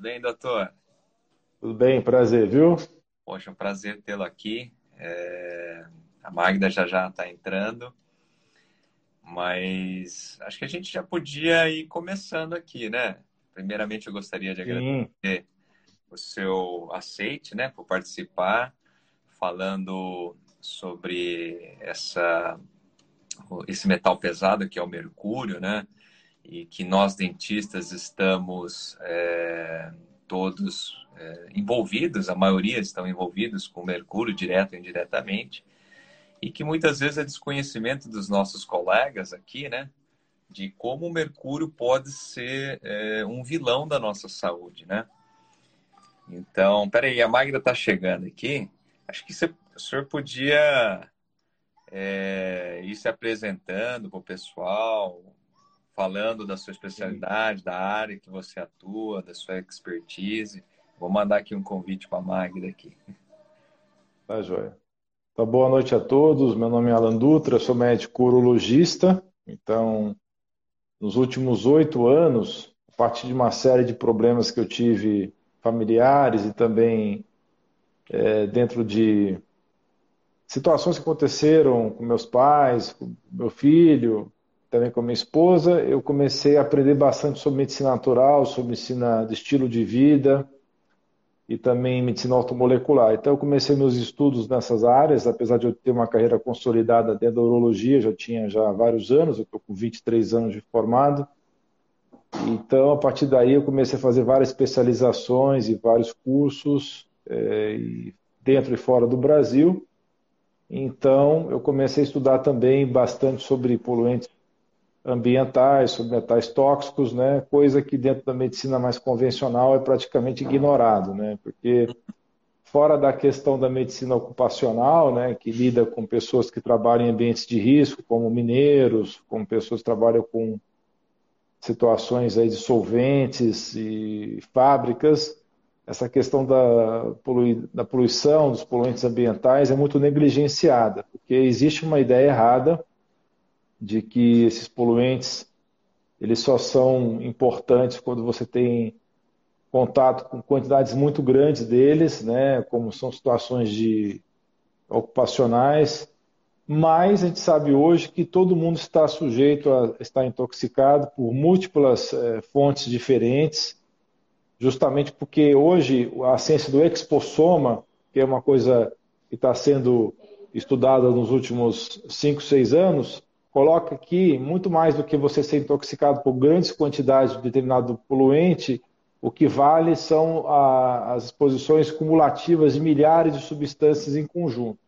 bem, doutor? Tudo bem, prazer, viu? Poxa, um prazer tê-lo aqui. É... A Magda já já está entrando, mas acho que a gente já podia ir começando aqui, né? Primeiramente, eu gostaria de agradecer Sim. o seu aceite, né, por participar, falando sobre essa esse metal pesado que é o mercúrio, né? E que nós dentistas estamos é, todos é, envolvidos, a maioria estão envolvidos com mercúrio direto ou indiretamente, e que muitas vezes é desconhecimento dos nossos colegas aqui, né? De como o mercúrio pode ser é, um vilão da nossa saúde, né? Então, peraí, a Magda está chegando aqui. Acho que você, o senhor podia é, ir se apresentando para o pessoal, falando da sua especialidade, da área que você atua, da sua expertise. Vou mandar aqui um convite para a Magda aqui. Tá, joia. Então, boa noite a todos. Meu nome é Alan Dutra, sou médico urologista. Então, nos últimos oito anos, a partir de uma série de problemas que eu tive familiares e também é, dentro de situações que aconteceram com meus pais, com meu filho, também com minha esposa, eu comecei a aprender bastante sobre medicina natural, sobre medicina de estilo de vida e também medicina automolecular. Então eu comecei meus estudos nessas áreas, apesar de eu ter uma carreira consolidada dentro da urologia, já tinha já vários anos, eu estou com 23 anos de formado. Então, a partir daí, eu comecei a fazer várias especializações e vários cursos é, dentro e fora do Brasil. Então, eu comecei a estudar também bastante sobre poluentes ambientais, sobre metais tóxicos, né? Coisa que dentro da medicina mais convencional é praticamente ignorado, né? Porque fora da questão da medicina ocupacional, né, que lida com pessoas que trabalham em ambientes de risco, como mineiros, como pessoas que trabalham com situações aí de solventes e fábricas, essa questão da, polui, da poluição, dos poluentes ambientais é muito negligenciada, porque existe uma ideia errada de que esses poluentes eles só são importantes quando você tem contato com quantidades muito grandes deles, né, como são situações de ocupacionais, mas a gente sabe hoje que todo mundo está sujeito a estar intoxicado por múltiplas é, fontes diferentes justamente porque hoje a ciência do expossoma, que é uma coisa que está sendo estudada nos últimos 5, 6 anos, coloca que muito mais do que você ser intoxicado por grandes quantidades de determinado poluente, o que vale são a, as exposições cumulativas de milhares de substâncias em conjunto.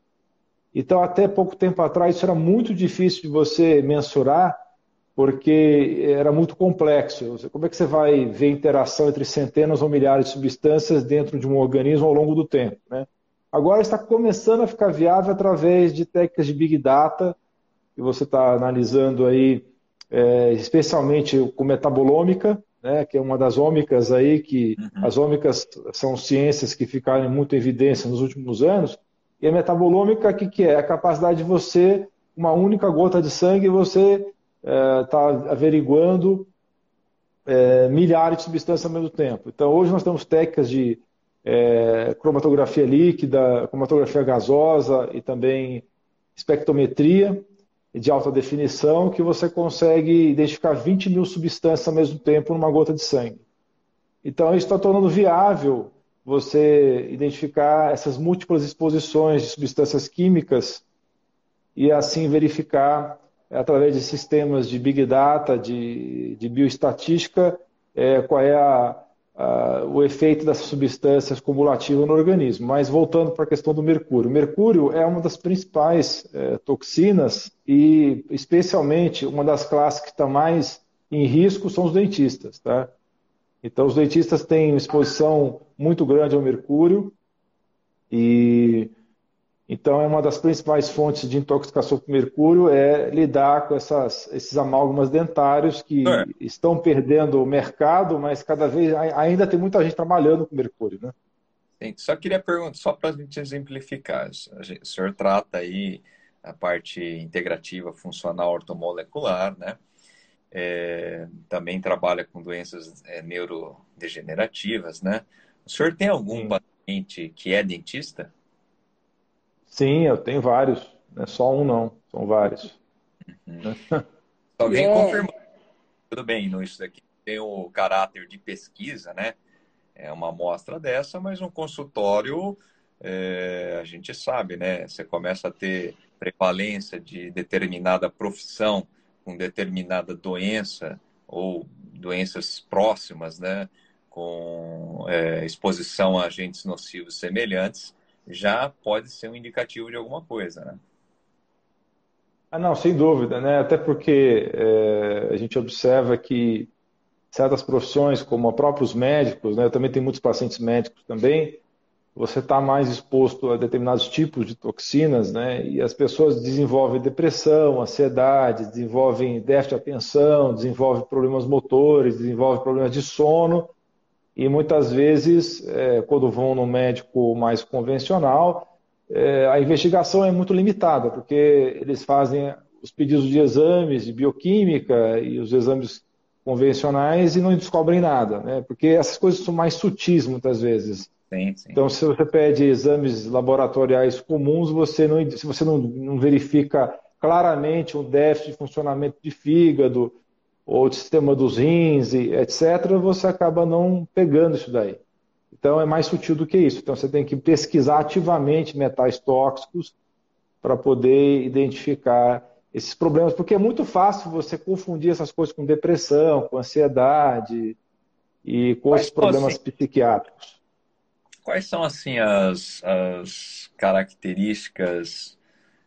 Então, até pouco tempo atrás, isso era muito difícil de você mensurar, porque era muito complexo. Como é que você vai ver interação entre centenas ou milhares de substâncias dentro de um organismo ao longo do tempo? Né? Agora está começando a ficar viável através de técnicas de Big Data, que você está analisando aí, é, especialmente com metabolômica, né, que é uma das ômicas aí, que uhum. as ômicas são ciências que ficaram muito em evidência nos últimos anos, e a metabolômica, o que, que é? A capacidade de você, uma única gota de sangue, você está é, averiguando é, milhares de substâncias ao mesmo tempo. Então, hoje nós temos técnicas de é, cromatografia líquida, cromatografia gasosa e também espectrometria de alta definição que você consegue identificar 20 mil substâncias ao mesmo tempo numa gota de sangue. Então, isso está tornando viável você identificar essas múltiplas exposições de substâncias químicas e assim verificar é através de sistemas de Big Data, de, de bioestatística, é, qual é a, a, o efeito dessas substâncias cumulativas no organismo. Mas voltando para a questão do mercúrio. O mercúrio é uma das principais é, toxinas e, especialmente, uma das classes que está mais em risco são os dentistas. Tá? Então, os dentistas têm exposição muito grande ao mercúrio e então, é uma das principais fontes de intoxicação por mercúrio é lidar com essas, esses amálgamas dentários que é. estão perdendo o mercado, mas cada vez ainda tem muita gente trabalhando com mercúrio, né? Sim, só queria perguntar, só para a gente exemplificar, o senhor trata aí a parte integrativa funcional ortomolecular, né? é, também trabalha com doenças é, neurodegenerativas, né? O senhor tem algum Sim. paciente que é dentista? Sim, eu tenho vários. Não é só um, não. São vários. Uhum. Alguém é. confirmou. Tudo bem, não, isso daqui tem o caráter de pesquisa, né? É uma amostra dessa, mas um consultório, é, a gente sabe, né? Você começa a ter prevalência de determinada profissão com determinada doença ou doenças próximas, né? Com é, exposição a agentes nocivos semelhantes, já pode ser um indicativo de alguma coisa, né? Ah, não, sem dúvida, né? Até porque é, a gente observa que certas profissões, como próprios médicos, né? Eu também tenho muitos pacientes médicos também, você está mais exposto a determinados tipos de toxinas, né? E as pessoas desenvolvem depressão, ansiedade, desenvolvem déficit de atenção, desenvolvem problemas motores, desenvolvem problemas de sono. E muitas vezes, é, quando vão no médico mais convencional, é, a investigação é muito limitada, porque eles fazem os pedidos de exames de bioquímica e os exames convencionais e não descobrem nada, né? Porque essas coisas são mais sutis muitas vezes. Sim, sim. Então, se você pede exames laboratoriais comuns, você não, se você não, não verifica claramente um déficit de funcionamento de fígado ou de sistema dos rins, etc., você acaba não pegando isso daí. Então, é mais sutil do que isso. Então, você tem que pesquisar ativamente metais tóxicos para poder identificar esses problemas, porque é muito fácil você confundir essas coisas com depressão, com ansiedade e com esses problemas assim, psiquiátricos. Quais são assim as, as características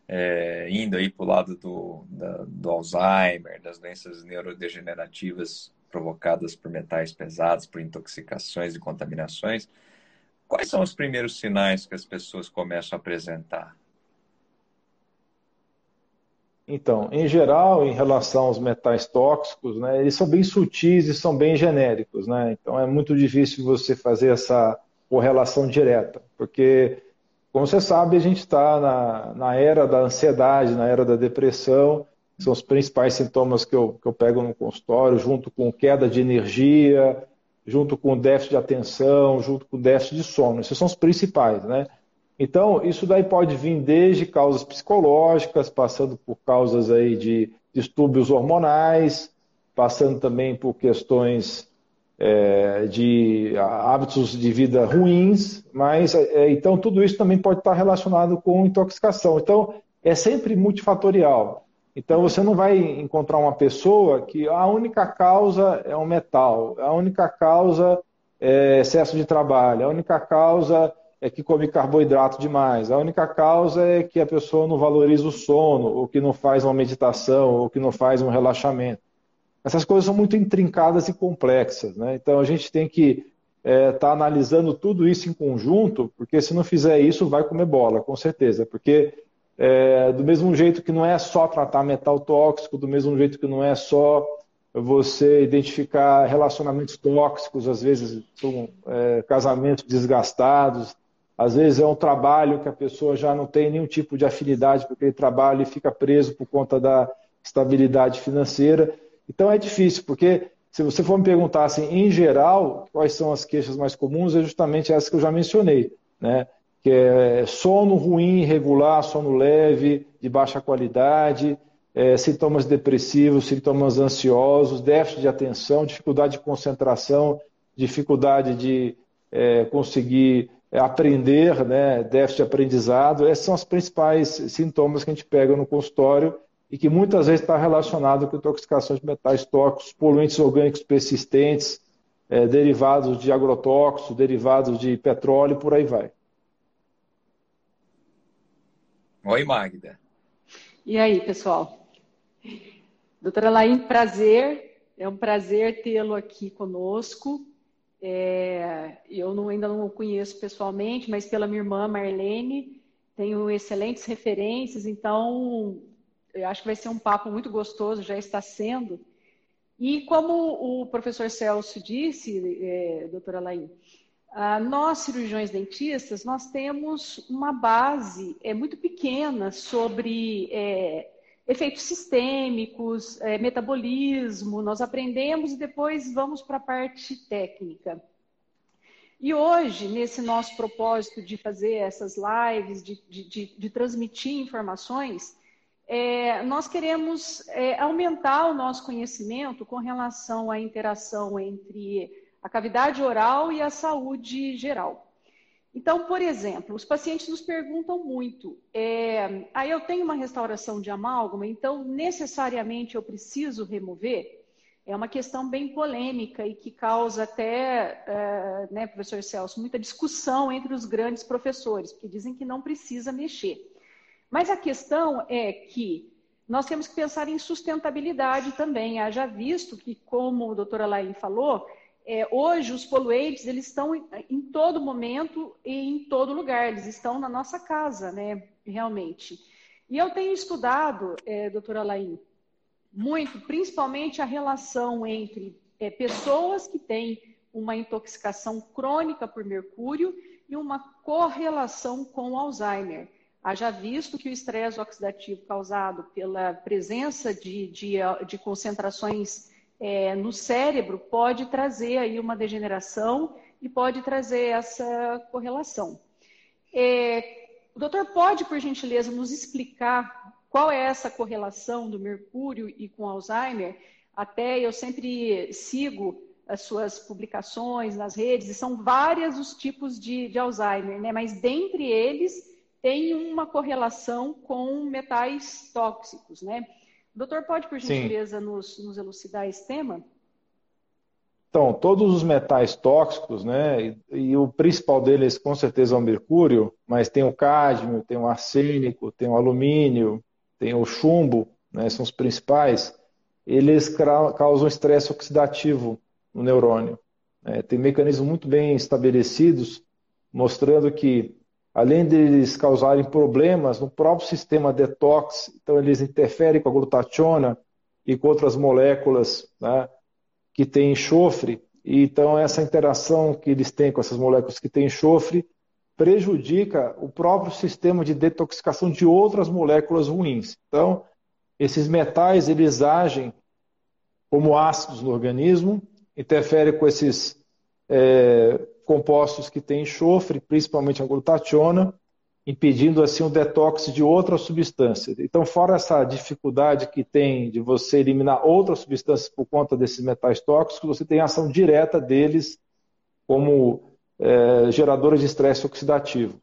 é, indo aí para o lado do, da, do Alzheimer, das doenças neurodegenerativas provocadas por metais pesados, por intoxicações e contaminações? Quais são os primeiros sinais que as pessoas começam a apresentar? Então, em geral, em relação aos metais tóxicos, né, eles são bem sutis e são bem genéricos, né? Então é muito difícil você fazer essa correlação direta, porque, como você sabe, a gente está na, na era da ansiedade, na era da depressão, são os principais sintomas que eu, que eu pego no consultório, junto com queda de energia, junto com déficit de atenção, junto com déficit de sono. Esses são os principais, né? Então, isso daí pode vir desde causas psicológicas, passando por causas aí de distúrbios hormonais, passando também por questões é, de hábitos de vida ruins, mas é, então tudo isso também pode estar relacionado com intoxicação. Então é sempre multifatorial. Então você não vai encontrar uma pessoa que a única causa é um metal, a única causa é excesso de trabalho, a única causa é que come carboidrato demais, a única causa é que a pessoa não valoriza o sono, ou que não faz uma meditação, ou que não faz um relaxamento. Essas coisas são muito intrincadas e complexas, né? Então a gente tem que estar é, tá analisando tudo isso em conjunto, porque se não fizer isso, vai comer bola, com certeza. Porque é, do mesmo jeito que não é só tratar metal tóxico, do mesmo jeito que não é só você identificar relacionamentos tóxicos, às vezes são é, casamentos desgastados, às vezes é um trabalho que a pessoa já não tem nenhum tipo de afinidade para aquele trabalho e fica preso por conta da estabilidade financeira. Então é difícil, porque se você for me perguntar assim, em geral, quais são as queixas mais comuns, é justamente essas que eu já mencionei, né? Que é sono ruim, irregular, sono leve, de baixa qualidade, é, sintomas depressivos, sintomas ansiosos, déficit de atenção, dificuldade de concentração, dificuldade de é, conseguir aprender, né, déficit de aprendizado. Esses são os principais sintomas que a gente pega no consultório e que muitas vezes está relacionado com intoxicações de metais tóxicos, poluentes orgânicos persistentes, é, derivados de agrotóxicos, derivados de petróleo, por aí vai. Oi, Magda. E aí, pessoal? Doutora Laim, prazer. É um prazer tê-lo aqui conosco. É, eu não, ainda não o conheço pessoalmente, mas pela minha irmã Marlene, tenho excelentes referências, então eu acho que vai ser um papo muito gostoso, já está sendo. E como o professor Celso disse, é, doutora Laí, nós cirurgiões dentistas, nós temos uma base é, muito pequena sobre é, efeitos sistêmicos, é, metabolismo, nós aprendemos e depois vamos para a parte técnica. E hoje, nesse nosso propósito de fazer essas lives, de, de, de transmitir informações, é, nós queremos é, aumentar o nosso conhecimento com relação à interação entre a cavidade oral e a saúde geral. Então, por exemplo, os pacientes nos perguntam muito: é, ah, eu tenho uma restauração de amálgama, então necessariamente eu preciso remover? É uma questão bem polêmica e que causa até, é, né, professor Celso, muita discussão entre os grandes professores, porque dizem que não precisa mexer. Mas a questão é que nós temos que pensar em sustentabilidade também. Haja visto que, como a doutora Laine falou, é, hoje os poluentes eles estão em, em, todo momento e em todo lugar, eles estão na nossa casa, né? Realmente. E eu tenho estudado, é, doutora Laim, muito, principalmente a relação entre é, pessoas que têm uma intoxicação crônica por mercúrio e uma correlação com Alzheimer. Haja visto que o estresse oxidativo causado pela presença de, de, de concentrações é, no cérebro pode trazer aí uma degeneração e pode trazer essa correlação. É, o doutor pode, por gentileza, nos explicar qual é essa correlação do mercúrio e com Alzheimer? Até eu sempre sigo as suas publicações nas redes, e são vários os tipos de, de Alzheimer, né? mas dentre eles tem uma correlação com metais tóxicos, né? doutor, pode, por gentileza, nos, nos, elucidar esse tema? Então, todos os metais tóxicos, né, e, e, o principal deles com certeza é o mercúrio, mas tem o cádmio, tem o arsênico, tem o alumínio, tem o chumbo, né, são os principais, eles causam estresse oxidativo no neurônio. Né? Tem mecanismos muito bem estabelecidos mostrando que além de eles causarem problemas no próprio sistema detox, então eles interferem com a glutationa e com outras moléculas né, que têm enxofre, e então essa interação que eles têm com essas moléculas que têm enxofre prejudica o próprio sistema de detoxificação de outras moléculas ruins. Então, esses metais eles agem como ácidos no organismo, interferem com esses é, compostos que têm enxofre, principalmente a glutationa, impedindo assim o detox de outras substâncias. Então, fora essa dificuldade que tem de você eliminar outras substâncias por conta desses metais tóxicos, você tem ação direta deles como é, geradores de estresse oxidativo.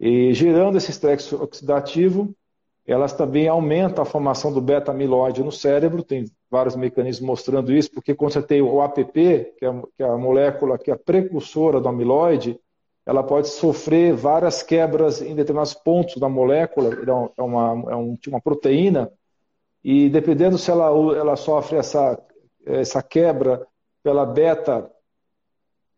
E gerando esse estresse oxidativo, elas também aumentam a formação do beta-amiloide no cérebro, tem vários mecanismos mostrando isso, porque quando você tem o APP, que é, que é a molécula que é a precursora do amiloide, ela pode sofrer várias quebras em determinados pontos da molécula, é uma, é um, uma proteína, e dependendo se ela, ela sofre essa, essa quebra pela beta,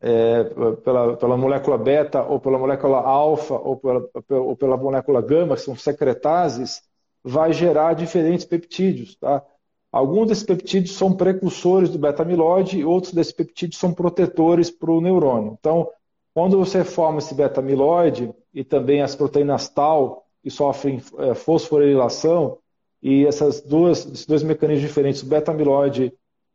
é, pela, pela molécula beta, ou pela molécula alfa, ou pela, ou pela molécula gama, que são secretases, vai gerar diferentes peptídeos, tá? Alguns desses peptídeos são precursores do beta-amiloide outros desses peptídeos são protetores para o neurônio. Então, quando você forma esse beta-amiloide e também as proteínas tal, que sofrem é, fosforilação, e essas duas, esses dois mecanismos diferentes, o beta-amiloide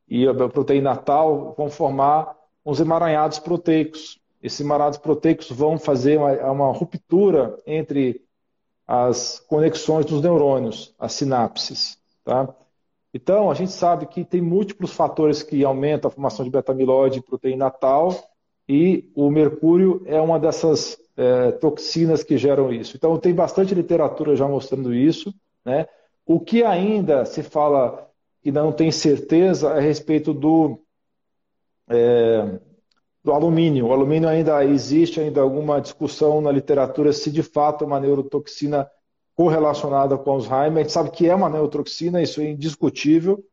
e a proteína tal, vão formar uns emaranhados proteicos. Esses emaranhados proteicos vão fazer uma, uma ruptura entre as conexões dos neurônios, as sinapses. Tá? Então, a gente sabe que tem múltiplos fatores que aumentam a formação de beta-amiloide e proteína tal, e o mercúrio é uma dessas é, toxinas que geram isso. Então, tem bastante literatura já mostrando isso. Né? O que ainda se fala que não tem certeza é a respeito do, é, do alumínio. O alumínio ainda existe ainda alguma discussão na literatura se de fato é uma neurotoxina correlacionada com Alzheimer. A gente sabe que é uma neurotoxina, isso é indiscutível,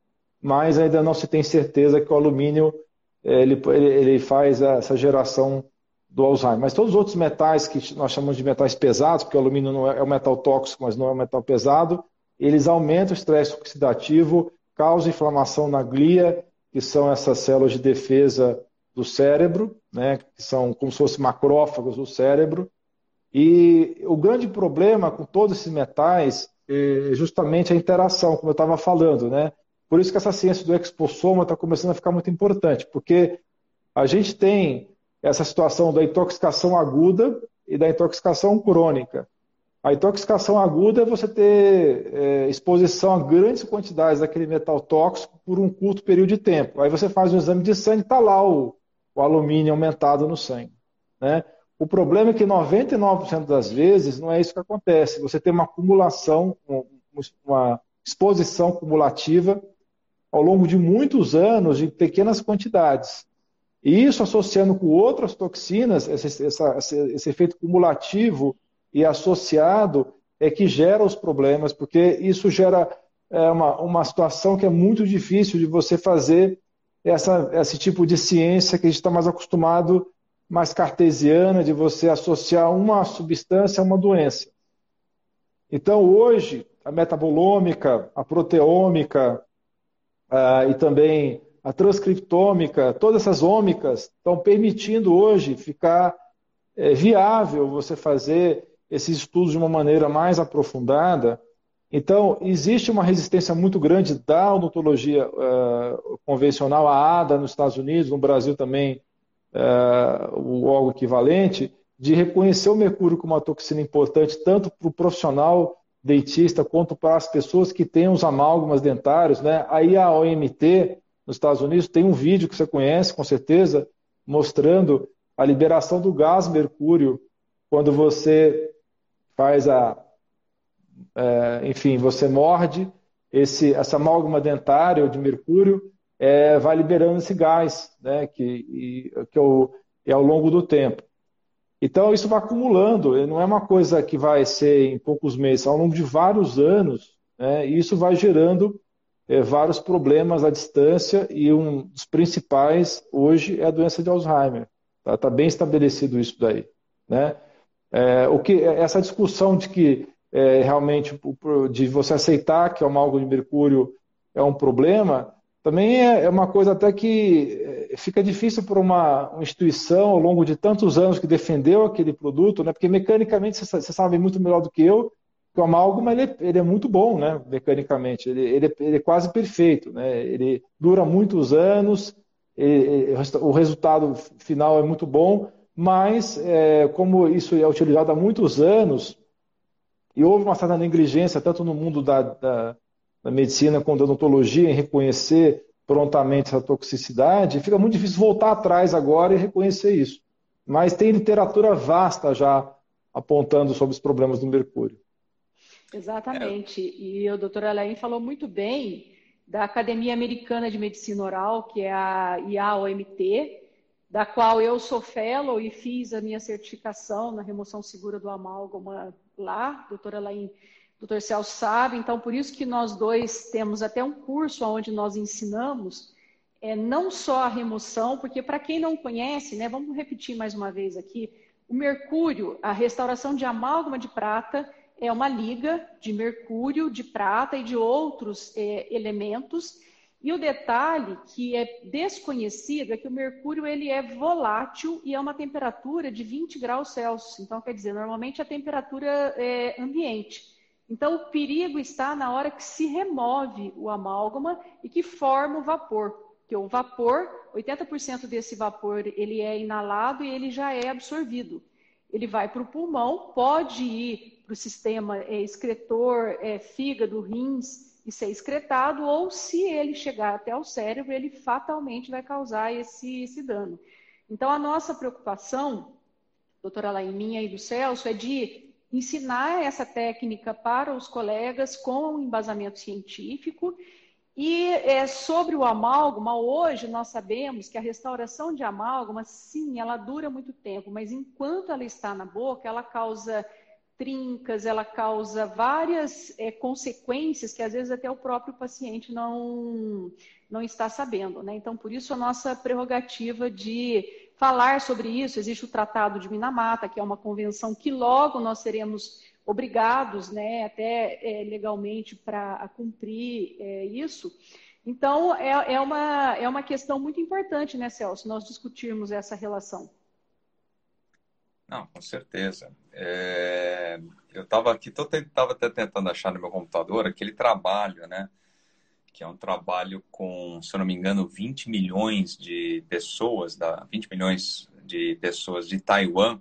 mas ainda não se tem certeza que o alumínio ele, ele faz essa geração do Alzheimer. Mas todos os outros metais que nós chamamos de metais pesados, porque o alumínio não é, é um metal tóxico, mas não é um metal pesado, eles aumentam o estresse oxidativo, causam inflamação na glia, que são essas células de defesa do cérebro, né, que são como se fossem macrófagos do cérebro, e o grande problema com todos esses metais é, justamente a interação, como eu estava falando, né? Por isso que essa ciência do exposoma está começando a ficar muito importante, porque a gente tem essa situação da intoxicação aguda e da intoxicação crônica. A intoxicação aguda é você ter é, exposição a grandes quantidades daquele metal tóxico por um curto período de tempo. Aí você faz um exame de sangue e está lá o, o, alumínio aumentado no sangue. Né? O problema é que 99% das vezes não é isso que acontece. Você tem uma acumulação, uma exposição cumulativa ao longo de muitos anos de pequenas quantidades. E isso associando com outras toxinas, esse, essa, esse efeito cumulativo e associado é que gera os problemas, porque isso gera é, uma, uma situação que é muito difícil de você fazer essa, esse tipo de ciência que a gente está mais acostumado, mais cartesiana, de você associar uma substância a uma doença. Então, hoje, a metabolômica, a proteômica, e também a transcriptômica, todas essas ômicas estão permitindo hoje ficar é, viável você fazer esses estudos de uma maneira mais aprofundada. Então, existe uma resistência muito grande da odontologia uh, convencional, a ADA nos Estados Unidos, no Brasil também, uh, o algo equivalente, de reconhecer o mercúrio como uma toxina importante, tanto para o profissional dentista quanto para as pessoas que têm os amálgamas dentários. Né? Aí a OMT, nos Estados Unidos, tem um vídeo que você conhece, com certeza, mostrando a liberação do gás mercúrio quando você faz a. É, enfim, você morde esse, essa amálgama dentária de mercúrio, é, vai liberando esse gás, né, que, e, que é, o, é ao longo do tempo. Então, isso vai acumulando, não é uma coisa que vai ser em poucos meses, ao longo de vários anos, né, e isso vai gerando é, vários problemas à distância, e um dos principais hoje é a doença de Alzheimer. Está tá bem estabelecido isso daí. Né? É, o que, essa discussão de que é, realmente de você aceitar que o amalgam de mercúrio é um problema, também é, é uma coisa até que é, fica difícil para uma, instituição ao longo de tantos anos que defendeu aquele produto, né? porque mecanicamente você sabe muito melhor do que eu que o amálgama ele, ele é muito bom, né? mecanicamente, ele, ele, ele é quase perfeito, né? ele dura muitos anos, ele, o resultado final é muito bom, mas é, como isso é utilizado há muitos anos, e houve uma certa negligência, tanto no mundo da, da da medicina com odontologia em reconhecer prontamente essa toxicidade, fica muito difícil voltar atrás agora e reconhecer isso. Mas tem literatura vasta já apontando sobre os problemas do mercúrio. Exatamente. E o doutor Alain falou muito bem da Academia Americana de Medicina Oral, que é a IAOMT, da qual eu sou fellow e fiz a minha certificação na remoção segura do amálgama lá. Doutora Alain doutor Celso sabe, então por isso que nós dois temos até um curso onde nós ensinamos é, não só a remoção, porque para quem não conhece, né, vamos repetir mais uma vez aqui, o mercúrio, a restauração de amálgama de prata é uma liga de mercúrio, de prata e de outros é, elementos. E o detalhe que é desconhecido é que o mercúrio ele é volátil e é uma temperatura de 20 graus Celsius. Então, quer dizer, normalmente a temperatura é ambiente. Então, o perigo está na hora que se remove o amálgama e que forma o vapor. Porque o vapor, 80% desse vapor, ele é inalado e ele já é absorvido. Ele vai para o pulmão, pode ir para o sistema é, excretor, é, fígado, rins e ser excretado, ou se ele chegar até o cérebro, ele fatalmente vai causar esse, esse dano. Então, a nossa preocupação, doutora Laiminha e do Celso, é de ensinar essa técnica para os colegas com embasamento científico. E é, sobre o amálgama, hoje nós sabemos que a restauração de amálgama, sim, ela dura muito tempo, mas enquanto ela está na boca, ela causa trincas, ela causa várias é, consequências que às vezes até o próprio paciente não, não está sabendo. Né? Então, por isso a nossa prerrogativa de falar sobre isso. Existe o Tratado de Minamata, que é uma convenção que logo nós seremos obrigados, né, até é, legalmente, para cumprir é, isso. Então, é, é, uma, é uma questão muito importante, né, Celso, nós discutirmos essa relação. Não, com certeza. É... Eu estava aqui, estava até tentando achar no meu computador aquele trabalho, né? Que é um trabalho com, se eu não me engano, 20 milhões de pessoas, da, 20 milhões de pessoas de Taiwan.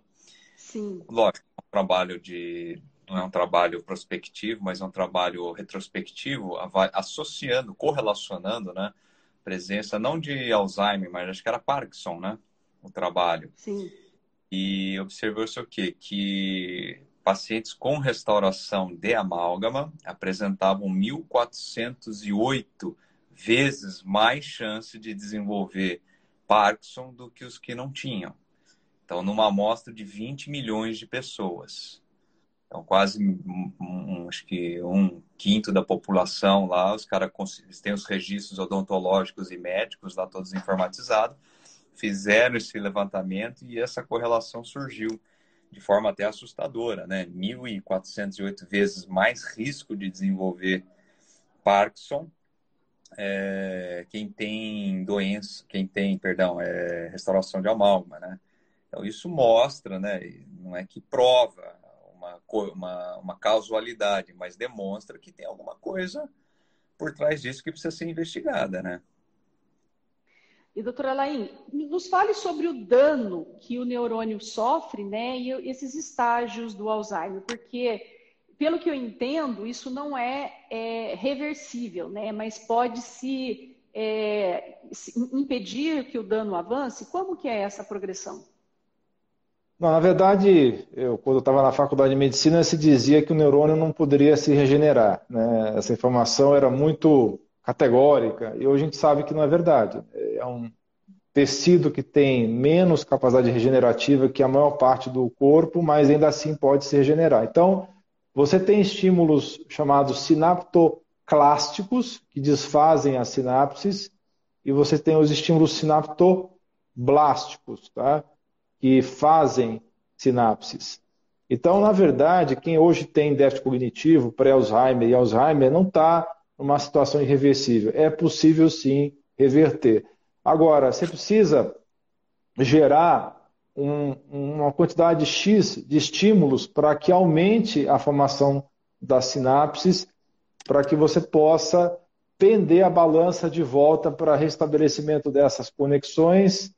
Sim. Lógico, é um trabalho de. Não é um trabalho prospectivo, mas é um trabalho retrospectivo, associando, correlacionando, né? Presença não de Alzheimer, mas acho que era Parkinson, né? O trabalho. Sim e observou-se o quê? Que pacientes com restauração de amálgama apresentavam 1.408 vezes mais chance de desenvolver Parkinson do que os que não tinham. Então, numa amostra de 20 milhões de pessoas. Então, quase um, acho que um quinto da população lá, os caras têm os registros odontológicos e médicos lá todos informatizados fizeram esse levantamento e essa correlação surgiu de forma até assustadora, né? 1.408 vezes mais risco de desenvolver Parkinson é, quem tem doença, quem tem, perdão, é, restauração de amálgama, né? Então isso mostra, né? Não é que prova uma, uma, uma causalidade, mas demonstra que tem alguma coisa por trás disso que precisa ser investigada, né? E, doutora Laim, nos fale sobre o dano que o neurônio sofre, né, e esses estágios do Alzheimer, porque, pelo que eu entendo, isso não é, é reversível, né, mas pode se, é, se, impedir que o dano avance. Como que é essa progressão? Não, na verdade, eu, quando eu estava na faculdade de medicina, se dizia que o neurônio não poderia se regenerar. Né? Essa informação era muito categórica, e hoje a gente sabe que não é verdade. É um tecido que tem menos capacidade regenerativa que a maior parte do corpo, mas ainda assim pode se regenerar. Então, você tem estímulos chamados sinaptoclásticos, que desfazem as sinapses, e você tem os estímulos sinaptoblásticos, tá? que fazem sinapses. Então, na verdade, quem hoje tem déficit cognitivo, pré-Alzheimer e Alzheimer, não está uma situação irreversível. É possível sim reverter. Agora, você precisa gerar um, uma quantidade X de estímulos para que aumente a formação das sinapses, para que você possa pender a balança de volta para restabelecimento dessas conexões.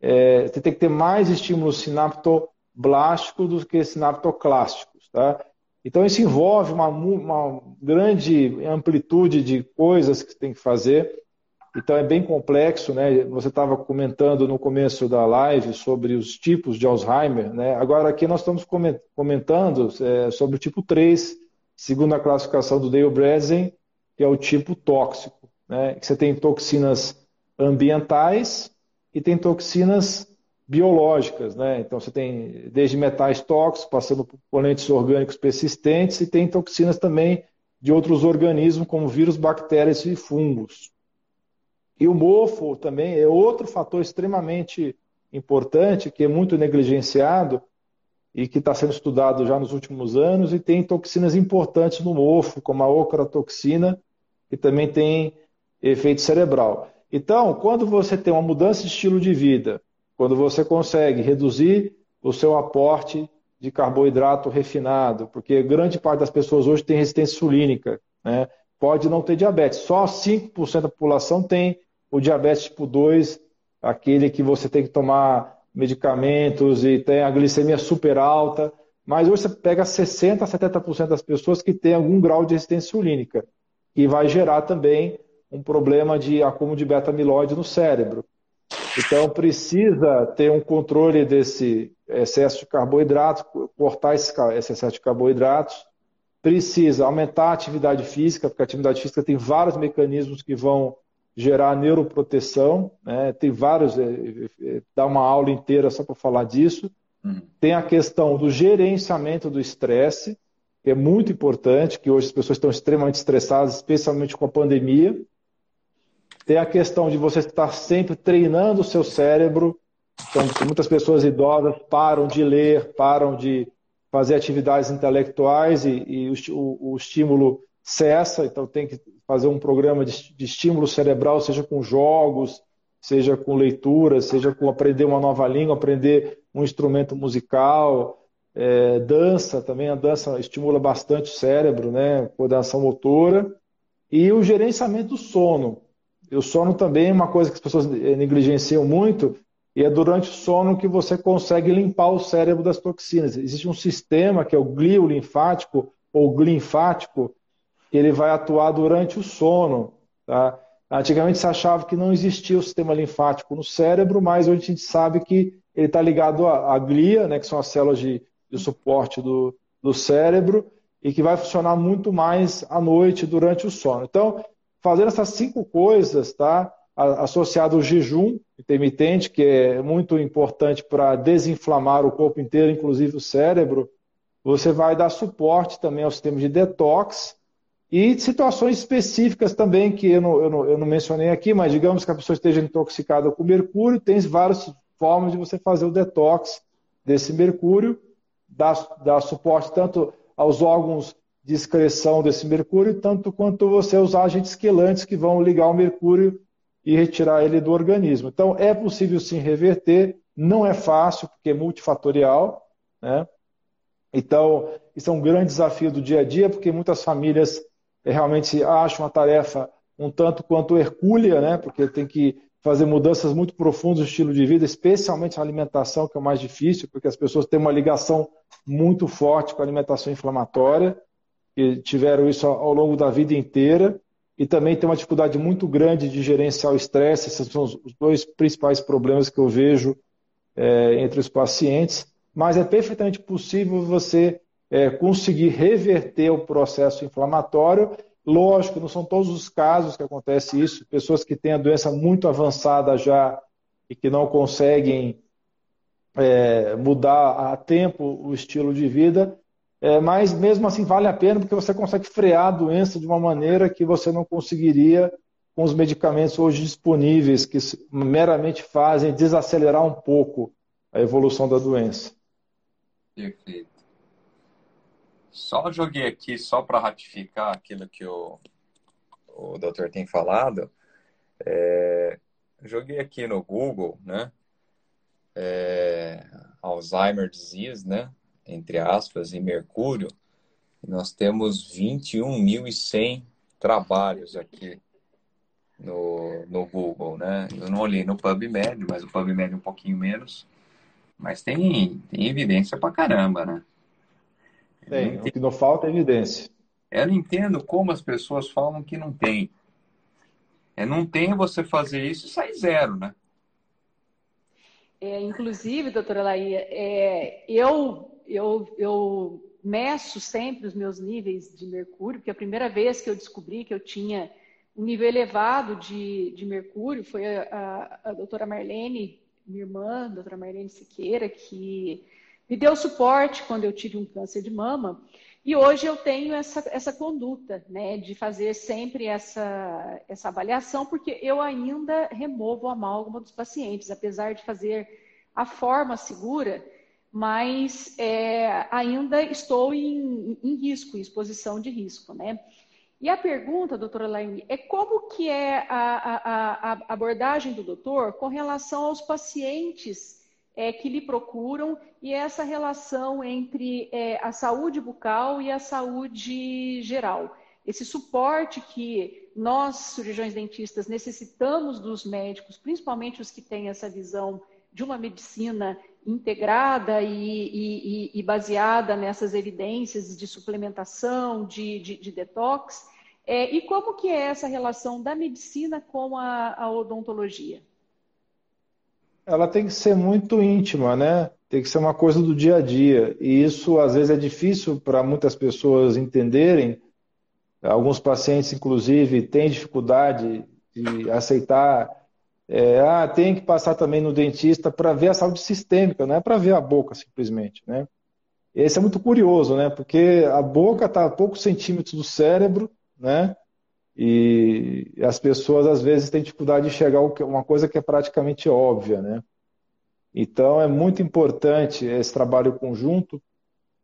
É, você tem que ter mais estímulos sinaptoblásticos do que sinaptoclásticos. Tá? Então, isso envolve uma, uma grande amplitude de coisas que tem que fazer. Então, é bem complexo. Né? Você estava comentando no começo da live sobre os tipos de Alzheimer. Né? Agora, aqui nós estamos comentando é, sobre o tipo 3, segundo a classificação do Dale Brezen, que é o tipo tóxico. Né? Você tem toxinas ambientais e tem toxinas biológicas, né? Então você tem desde metais tóxicos, passando por componentes orgânicos persistentes e tem toxinas também de outros organismos como vírus, bactérias e fungos. E o mofo também é outro fator extremamente importante que é muito negligenciado e que está sendo estudado já nos últimos anos e tem toxinas importantes no mofo, como a ocratoxina, que também tem efeito cerebral. Então, quando você tem uma mudança de estilo de vida, quando você consegue reduzir o seu aporte de carboidrato refinado, porque grande parte das pessoas hoje tem resistência insulínica, né? pode não ter diabetes. Só 5% da população tem o diabetes tipo 2, aquele que você tem que tomar medicamentos e tem a glicemia super alta. Mas hoje você pega 60% a 70% das pessoas que têm algum grau de resistência insulínica, e vai gerar também um problema de acúmulo de beta-amiloide no cérebro. Então, precisa ter um controle desse excesso de carboidratos, cortar esse excesso de carboidratos. Precisa aumentar a atividade física, porque a atividade física tem vários mecanismos que vão gerar neuroproteção. Né? Tem vários, é, é, é dá uma aula inteira só para falar disso. Uhum. Tem a questão do gerenciamento do estresse, que é muito importante, que hoje as pessoas estão extremamente estressadas, especialmente com a pandemia. Tem a questão de você estar sempre treinando o seu cérebro. Então, muitas pessoas idosas param de ler, param de fazer atividades intelectuais e, e o, o, estímulo cessa. Então, tem que fazer um programa de, de estímulo cerebral, seja com jogos, seja com leitura, seja com aprender uma nova língua, aprender um instrumento musical, é, dança também, a dança estimula bastante o cérebro, né? Coordenação motora. E o gerenciamento do sono. E o sono também é uma coisa que as pessoas negligenciam muito, e é durante o sono que você consegue limpar o cérebro das toxinas. Existe um sistema que é o glio linfático ou glinfático, que ele vai atuar durante o sono. Tá? Antigamente se achava que não existia o sistema linfático no cérebro, mas hoje a gente sabe que ele está ligado à, glia, né, que são as células de, de suporte do, do cérebro, e que vai funcionar muito mais à noite durante o sono. Então, fazendo essas cinco coisas, tá? Associado ao jejum intermitente, que é muito importante para desinflamar o corpo inteiro, inclusive o cérebro, você vai dar suporte também ao sistema de detox e situações específicas também, que eu não, eu não, eu não mencionei aqui, mas digamos que a pessoa esteja intoxicada com mercúrio, tem várias formas de você fazer o detox desse mercúrio, dar suporte tanto aos órgãos de excreção desse mercúrio, tanto quanto você usar agentes quelantes que vão ligar o mercúrio e retirar ele do organismo. Então, é possível sim reverter, não é fácil, porque é multifatorial, né? Então, isso é um grande desafio do dia a dia, porque muitas famílias eh, realmente acham a tarefa um tanto quanto hercúlea, né? Porque tem que fazer mudanças muito profundas no estilo de vida, especialmente a alimentação, que é o mais difícil, porque as pessoas têm uma ligação muito forte com a alimentação inflamatória, tiveram isso ao longo da vida inteira, e também tem uma dificuldade muito grande de gerenciar o estresse. Esses são os dois principais problemas que eu vejo é, entre os pacientes. Mas é perfeitamente possível você é, conseguir reverter o processo inflamatório. Lógico, não são todos os casos que acontece isso. Pessoas que têm a doença muito avançada já e que não conseguem é, mudar a tempo o estilo de vida, é, mas mesmo assim vale a pena porque você consegue frear a doença de uma maneira que você não conseguiria com os medicamentos hoje disponíveis, que meramente fazem desacelerar um pouco a evolução da doença. Perfeito. Só joguei aqui, só para ratificar aquilo que o, o doutor tem falado, é, joguei aqui no Google, né? É, Alzheimer disease, né? Entre aspas, em Mercúrio, nós temos 21.100 trabalhos aqui no, no Google, né? Eu não olhei no PubMed, mas o PubMed é um pouquinho menos. Mas tem, tem evidência pra caramba, né? Tem, o que não falta é evidência. Eu não entendo como as pessoas falam que não tem. É, não tem você fazer isso e sai zero, né? É, inclusive, doutora Laí, é, eu eu, eu meço sempre os meus níveis de mercúrio, porque a primeira vez que eu descobri que eu tinha um nível elevado de, de mercúrio foi a, a, a doutora Marlene, minha irmã, a doutora Marlene Siqueira, que me deu suporte quando eu tive um câncer de mama. E hoje eu tenho essa, essa conduta, né, de fazer sempre essa, essa avaliação, porque eu ainda removo a amálgama dos pacientes, apesar de fazer a forma segura, mas é, ainda estou em, em, risco, em exposição de risco, né? E a pergunta, doutora Laine, é como que é a, a, a, abordagem do doutor com relação aos pacientes é, que lhe procuram e essa relação entre é, a saúde bucal e a saúde geral? Esse suporte que nós, cirurgiões dentistas, necessitamos dos médicos, principalmente os que têm essa visão de uma medicina integrada e, e, e, baseada nessas evidências de suplementação, de, de, de detox. É, e como que é essa relação da medicina com a, a, odontologia? Ela tem que ser muito íntima, né? Tem que ser uma coisa do dia a dia. E isso, às vezes, é difícil para muitas pessoas entenderem. Alguns pacientes, inclusive, têm dificuldade de aceitar é, ah, tem que passar também no dentista para ver a saúde sistêmica, não é para ver a boca simplesmente, né? Esse é muito curioso, né? Porque a boca está a poucos centímetros do cérebro, né? E as pessoas às vezes têm dificuldade de enxergar uma coisa que é praticamente óbvia, né? Então é muito importante esse trabalho conjunto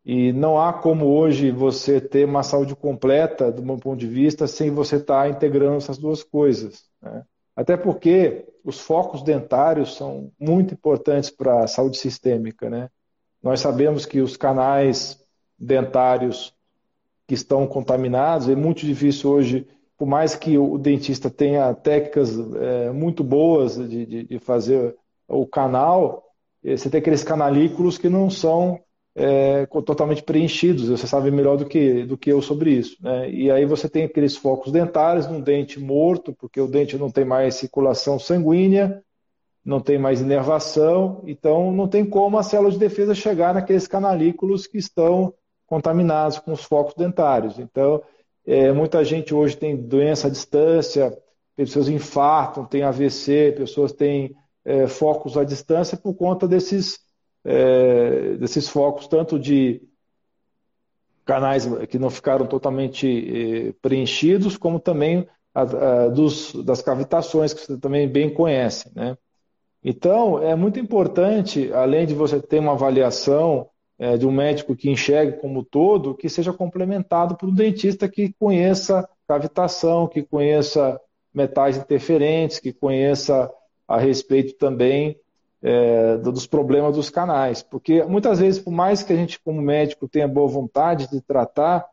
e não há como hoje você ter uma saúde completa, do meu ponto de vista, sem você estar tá integrando essas duas coisas, né? Até porque os focos dentários são muito importantes para a saúde sistêmica, né? Nós sabemos que os canais dentários que estão contaminados, é muito difícil hoje, por mais que o dentista tenha técnicas é, muito boas de, de, de, fazer o canal, é, você tem aqueles canalículos que não são é, totalmente preenchidos. Você sabe melhor do que, do que eu sobre isso. Né? E aí você tem aqueles focos dentários num dente morto, porque o dente não tem mais circulação sanguínea, não tem mais inervação, então não tem como a célula de defesa chegar naqueles canalículos que estão contaminados com os focos dentários. Então, é, muita gente hoje tem doença à distância, pessoas infartam, tem AVC, pessoas têm é, focos à distância por conta desses é, desses focos, tanto de canais que não ficaram totalmente é, preenchidos, como também a, a, dos, das cavitações, que você também bem conhece. Né? Então, é muito importante, além de você ter uma avaliação é, de um médico que enxergue como todo, que seja complementado por um dentista que conheça cavitação, que conheça metais interferentes, que conheça a respeito também é, dos problemas dos canais. Porque muitas vezes, por mais que a gente, como médico, tenha boa vontade de tratar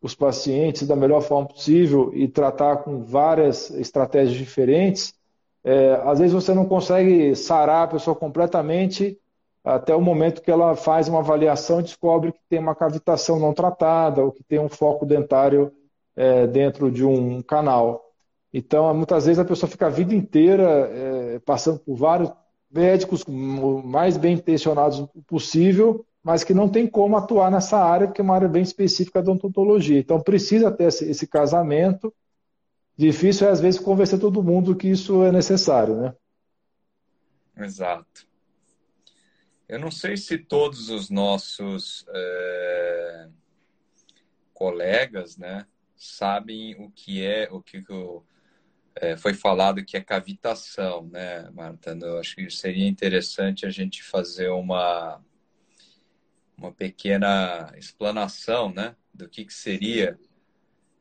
os pacientes da melhor forma possível e tratar com várias estratégias diferentes, é, às vezes você não consegue sarar a pessoa completamente até o momento que ela faz uma avaliação e descobre que tem uma cavitação não tratada ou que tem um foco dentário é, dentro de um canal. Então, muitas vezes a pessoa fica a vida inteira é, passando por vários médicos mais bem intencionados possível, mas que não tem como atuar nessa área, porque é uma área bem específica da odontologia. Então precisa ter esse, casamento. Difícil é, às vezes, convencer todo mundo que isso é necessário, né? Exato. Eu não sei se todos os nossos é, colegas, né, sabem o que é, o que o é, foi falado que é cavitação, né, Marta? Eu acho que seria interessante a gente fazer uma, uma pequena explanação, né, do que, que seria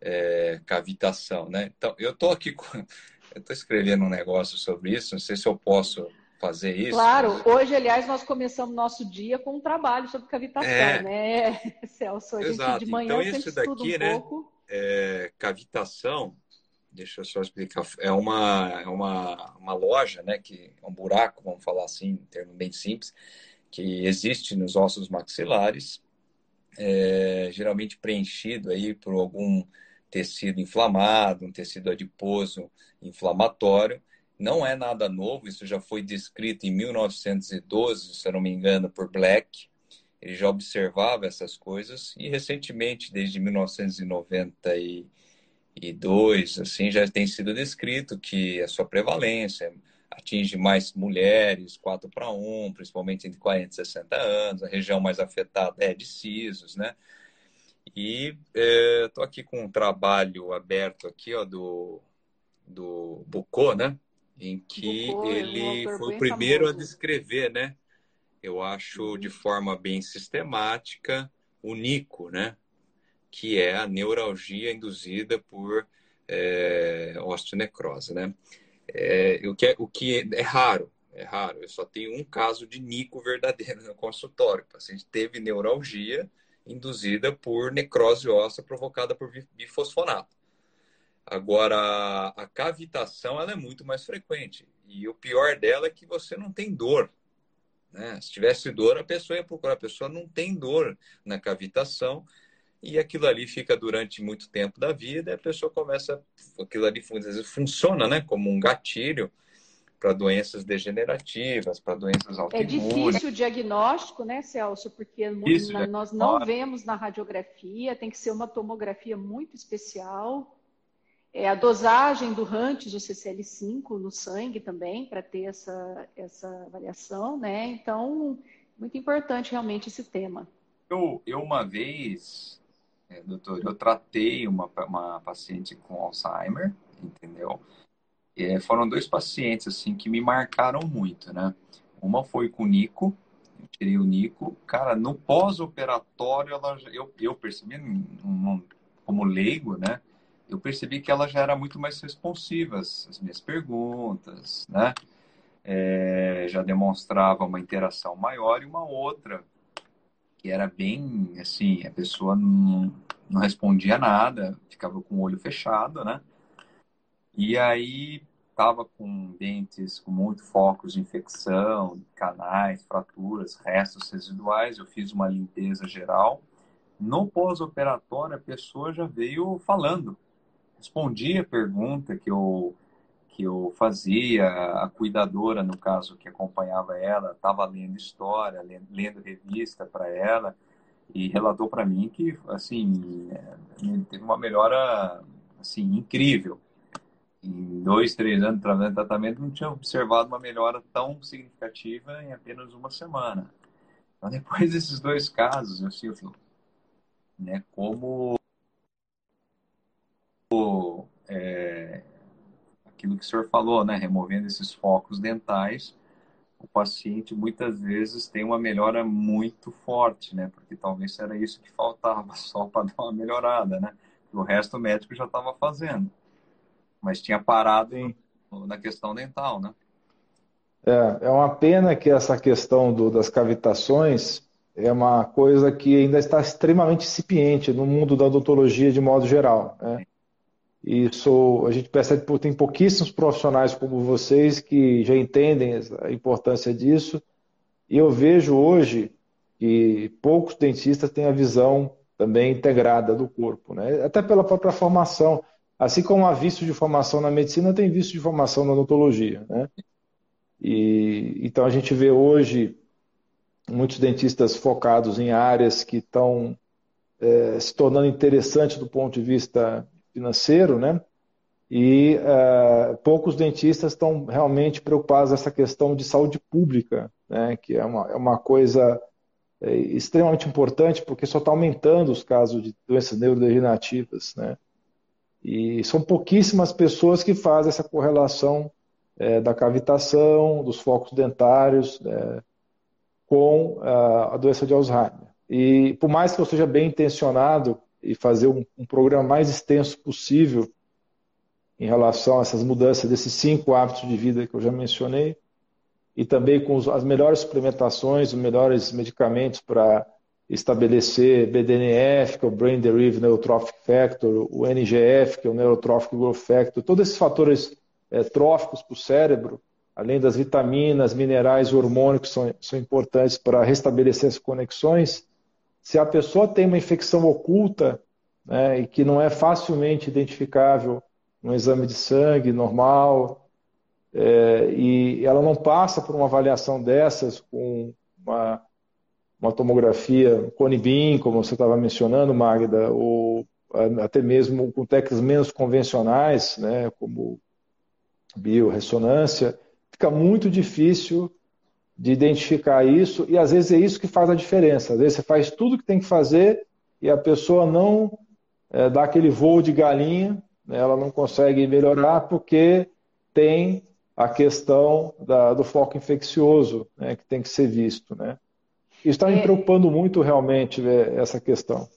é, cavitação, né? Então, eu estou aqui com... Eu estou escrevendo um negócio sobre isso, não sei se eu posso fazer isso. Claro, hoje, aliás, nós começamos nosso dia com um trabalho sobre cavitação, é... né, Celso? A gente Exato. de manhã então, isso daqui, um né, pouco. É, cavitação deixa eu só explicar. É uma, é uma, uma loja, né? Que é um buraco, vamos falar assim, em termo bem simples, que existe nos ossos maxilares, é, geralmente preenchido aí por algum tecido inflamado, um tecido adiposo inflamatório. Não é nada novo, isso já foi descrito em 1912, se eu não me engano, por Black. Ele já observava essas coisas e recentemente, desde 1990 e e dois, assim, já tem sido descrito que a sua prevalência atinge mais mulheres, 4 para 1, principalmente entre 40 e 60 anos, a região mais afetada é de sisos, né? E estou é, aqui com um trabalho aberto aqui, ó, do, do Bucô, né? Em que Bucô ele é um foi o primeiro famoso. a descrever, né? Eu acho uhum. de forma bem sistemática, o Nico, né? Que é a neuralgia induzida por é, osteonecrose, né? É, o, que é, o que é, raro, é raro. Eu só tenho um caso de nico verdadeiro no consultório. O paciente teve neuralgia induzida por necrose óssea provocada por bifosfonato. Agora, a cavitação ela é muito mais frequente. E o pior dela é que você não tem dor. Né? Se tivesse dor, a pessoa ia procurar. A pessoa não tem dor na cavitação e aquilo ali fica durante muito tempo da vida, e a pessoa começa, aquilo ali às vezes funciona, né, como um gatilho para doenças degenerativas, para doenças autoimunes. É difícil o diagnóstico, né, Celso? Porque Isso, na, nós não vemos na radiografia, tem que ser uma tomografia muito especial. É, a dosagem do Rantes, o CCL5, no sangue também, para ter essa, essa avaliação, né? Então, muito importante realmente esse tema. Eu, eu uma vez é, doutor, eu tratei uma, uma paciente com Alzheimer, entendeu? É, foram dois pacientes, assim, que me marcaram muito, né? Uma foi com o Nico, eu tirei o Nico. Cara, no pós-operatório, eu, eu percebi, como leigo, né? eu percebi que ela já era muito mais responsiva às minhas perguntas, né? É, já demonstrava uma interação maior e uma outra era bem assim, a pessoa não, não respondia nada, ficava com o olho fechado, né? E aí estava com dentes com muito focos de infecção, canais, fraturas, restos residuais. Eu fiz uma limpeza geral. No pós-operatório, a pessoa já veio falando, respondia a pergunta que eu que eu fazia, a cuidadora, no caso, que acompanhava ela, estava lendo história, lendo, lendo revista para ela e relatou para mim que, assim, é, teve uma melhora, assim, incrível em dois, três anos de tratamento, não tinha observado uma melhora tão significativa em apenas uma semana. Então, depois desses dois casos, eu sinto né, como é, aquilo que o senhor falou, né, removendo esses focos dentais, o paciente muitas vezes tem uma melhora muito forte, né, porque talvez era isso que faltava só para dar uma melhorada, né, o resto o médico já estava fazendo mas tinha parado Sim. na questão dental, né? É, é uma pena que essa questão do, das cavitações é uma coisa que ainda está extremamente incipiente no mundo da odontologia de modo geral. Né? Isso a gente percebe que tem pouquíssimos profissionais como vocês que já entendem a importância disso. E eu vejo hoje que poucos dentistas têm a visão também integrada do corpo, né? até pela própria formação. Assim como há visto de formação na medicina, tem visto de formação na odontologia. Né? E, então a gente vê hoje muitos dentistas focados em áreas que estão é, se tornando interessantes do ponto de vista financeiro, né? E é, poucos dentistas estão realmente preocupados nessa questão de saúde pública, né? Que é uma, é uma coisa é, extremamente importante porque só está aumentando os casos de doenças neurodegenerativas, né? E são pouquíssimas pessoas que fazem essa correlação é, da cavitação, dos focos dentários é, com a, a, doença de Alzheimer. E por mais que eu seja bem intencionado e fazer um, um programa mais extenso possível em relação a essas mudanças desses cinco hábitos de vida que eu já mencionei, e também com as melhores suplementações, os melhores medicamentos para estabelecer BDNF, que é o Brain Derived Neurotrophic Factor, o NGF, que é o Neurotrophic Growth Factor, todos esses fatores é, tróficos para o cérebro, além das vitaminas, minerais e hormônios que são, são importantes para restabelecer as conexões, se a pessoa tem uma infecção oculta né, e que não é facilmente identificável no exame de sangue normal, é, e ela não passa por uma avaliação dessas com uma uma tomografia Conibin, como você estava mencionando, Magda, ou até mesmo com técnicas menos convencionais, né, como biorressonância, fica muito difícil de identificar isso e às vezes é isso que faz a diferença. Às vezes você faz tudo que tem que fazer e a pessoa não é, dá aquele voo de galinha, né, ela não consegue melhorar porque tem a questão da, do foco infeccioso né, que tem que ser visto. Né? Está me é... preocupando muito realmente né, essa questão.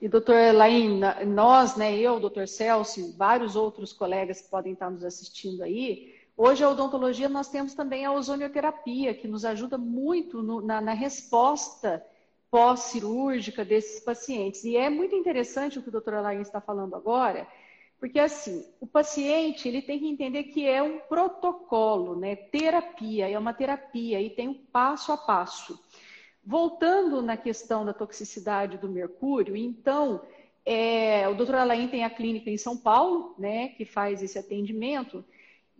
E, doutor Laim, nós, né, eu, doutor Celso, vários outros colegas que podem estar nos assistindo aí, hoje a odontologia nós temos também a ozonioterapia, que nos ajuda muito no, na, na resposta pós-cirúrgica desses pacientes. E é muito interessante o que o doutor Laim está falando agora, porque assim, o paciente ele tem que entender que é um protocolo, né? Terapia, é uma terapia e tem um passo a passo. Voltando na questão da toxicidade do mercúrio, então, é, o doutor Alain tem a clínica em São Paulo, né, que faz esse atendimento.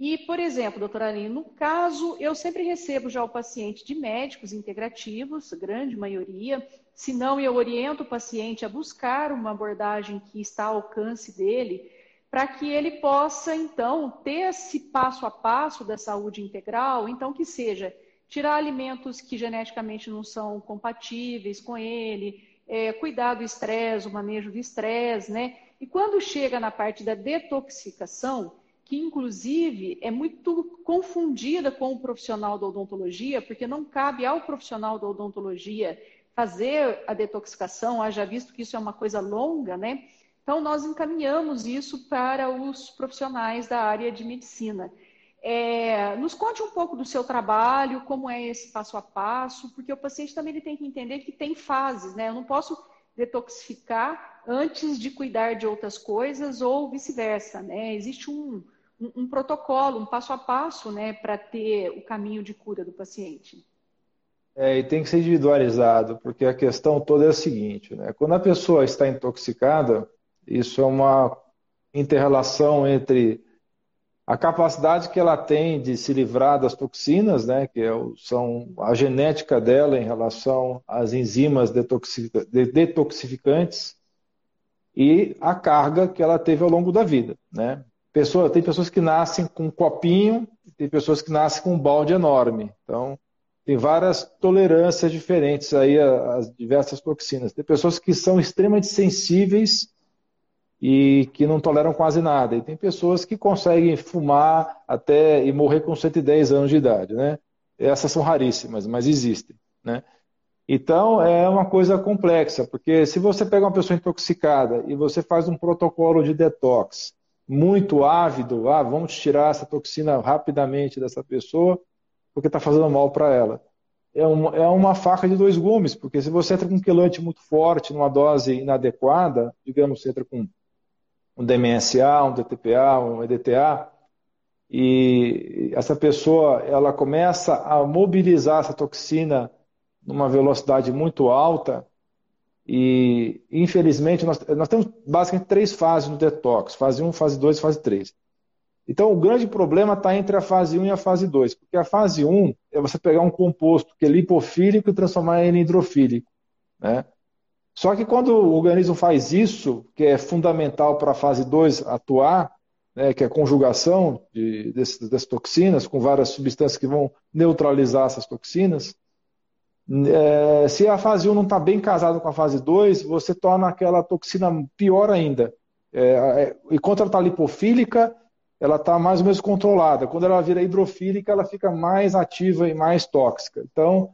E, por exemplo, doutor Alain, no caso, eu sempre recebo já o paciente de médicos integrativos, grande maioria. Se não, eu oriento o paciente a buscar uma abordagem que está ao alcance dele, para que ele possa, então, ter esse passo a passo da saúde integral, então, que seja tirar alimentos que geneticamente não são compatíveis com ele, é, cuidar do estresse, o manejo do estresse, né? E quando chega na parte da detoxicação, que inclusive é muito confundida com o profissional da odontologia, porque não cabe ao profissional da odontologia fazer a detoxicação, haja visto que isso é uma coisa longa, né? Então, nós encaminhamos isso para os profissionais da área de medicina. É, nos conte um pouco do seu trabalho, como é esse passo a passo, porque o paciente também ele tem que entender que tem fases, né? Eu não posso detoxificar antes de cuidar de outras coisas ou vice-versa, né? Existe um, um, um, protocolo, um passo a passo, né, para ter o caminho de cura do paciente. É, e tem que ser individualizado, porque a questão toda é a seguinte, né? Quando a pessoa está intoxicada, isso é uma interrelação entre a capacidade que ela tem de se livrar das toxinas, né, que é são a genética dela em relação às enzimas detoxificantes e a carga que ela teve ao longo da vida, né? Pessoa, tem pessoas que nascem com um copinho, tem pessoas que nascem com um balde enorme. Então, tem várias tolerâncias diferentes aí às diversas toxinas. Tem pessoas que são extremamente sensíveis e que não toleram quase nada. E tem pessoas que conseguem fumar até e morrer com 110 anos de idade, né? Essas são raríssimas, mas existem, né? Então é uma coisa complexa, porque se você pega uma pessoa intoxicada e você faz um protocolo de detox muito ávido, ah, vamos tirar essa toxina rapidamente dessa pessoa, porque está fazendo mal para ela. É uma, é uma faca de dois gumes, porque se você entra com um quelante muito forte, numa dose inadequada, digamos, você entra com um DMSA, um DTPA, um EDTA, e essa pessoa ela começa a mobilizar essa toxina numa velocidade muito alta e infelizmente nós, nós temos basicamente três fases no detox, fase 1, fase 2 e fase 3. Então o grande problema está entre a fase 1 e a fase 2, porque a fase 1 é você pegar um composto que é lipofílico e transformar ele em hidrofílico. Né? Só que quando o organismo faz isso, que é fundamental para a fase 2 atuar, né, que é a conjugação de, dessas, dessas, toxinas com várias substâncias que vão neutralizar essas toxinas, é, se a fase 1 não está bem casada com a fase 2, você torna aquela toxina pior ainda. É, é, enquanto ela está lipofílica, ela está mais ou menos controlada. Quando ela vira hidrofílica, ela fica mais ativa e mais tóxica. Então,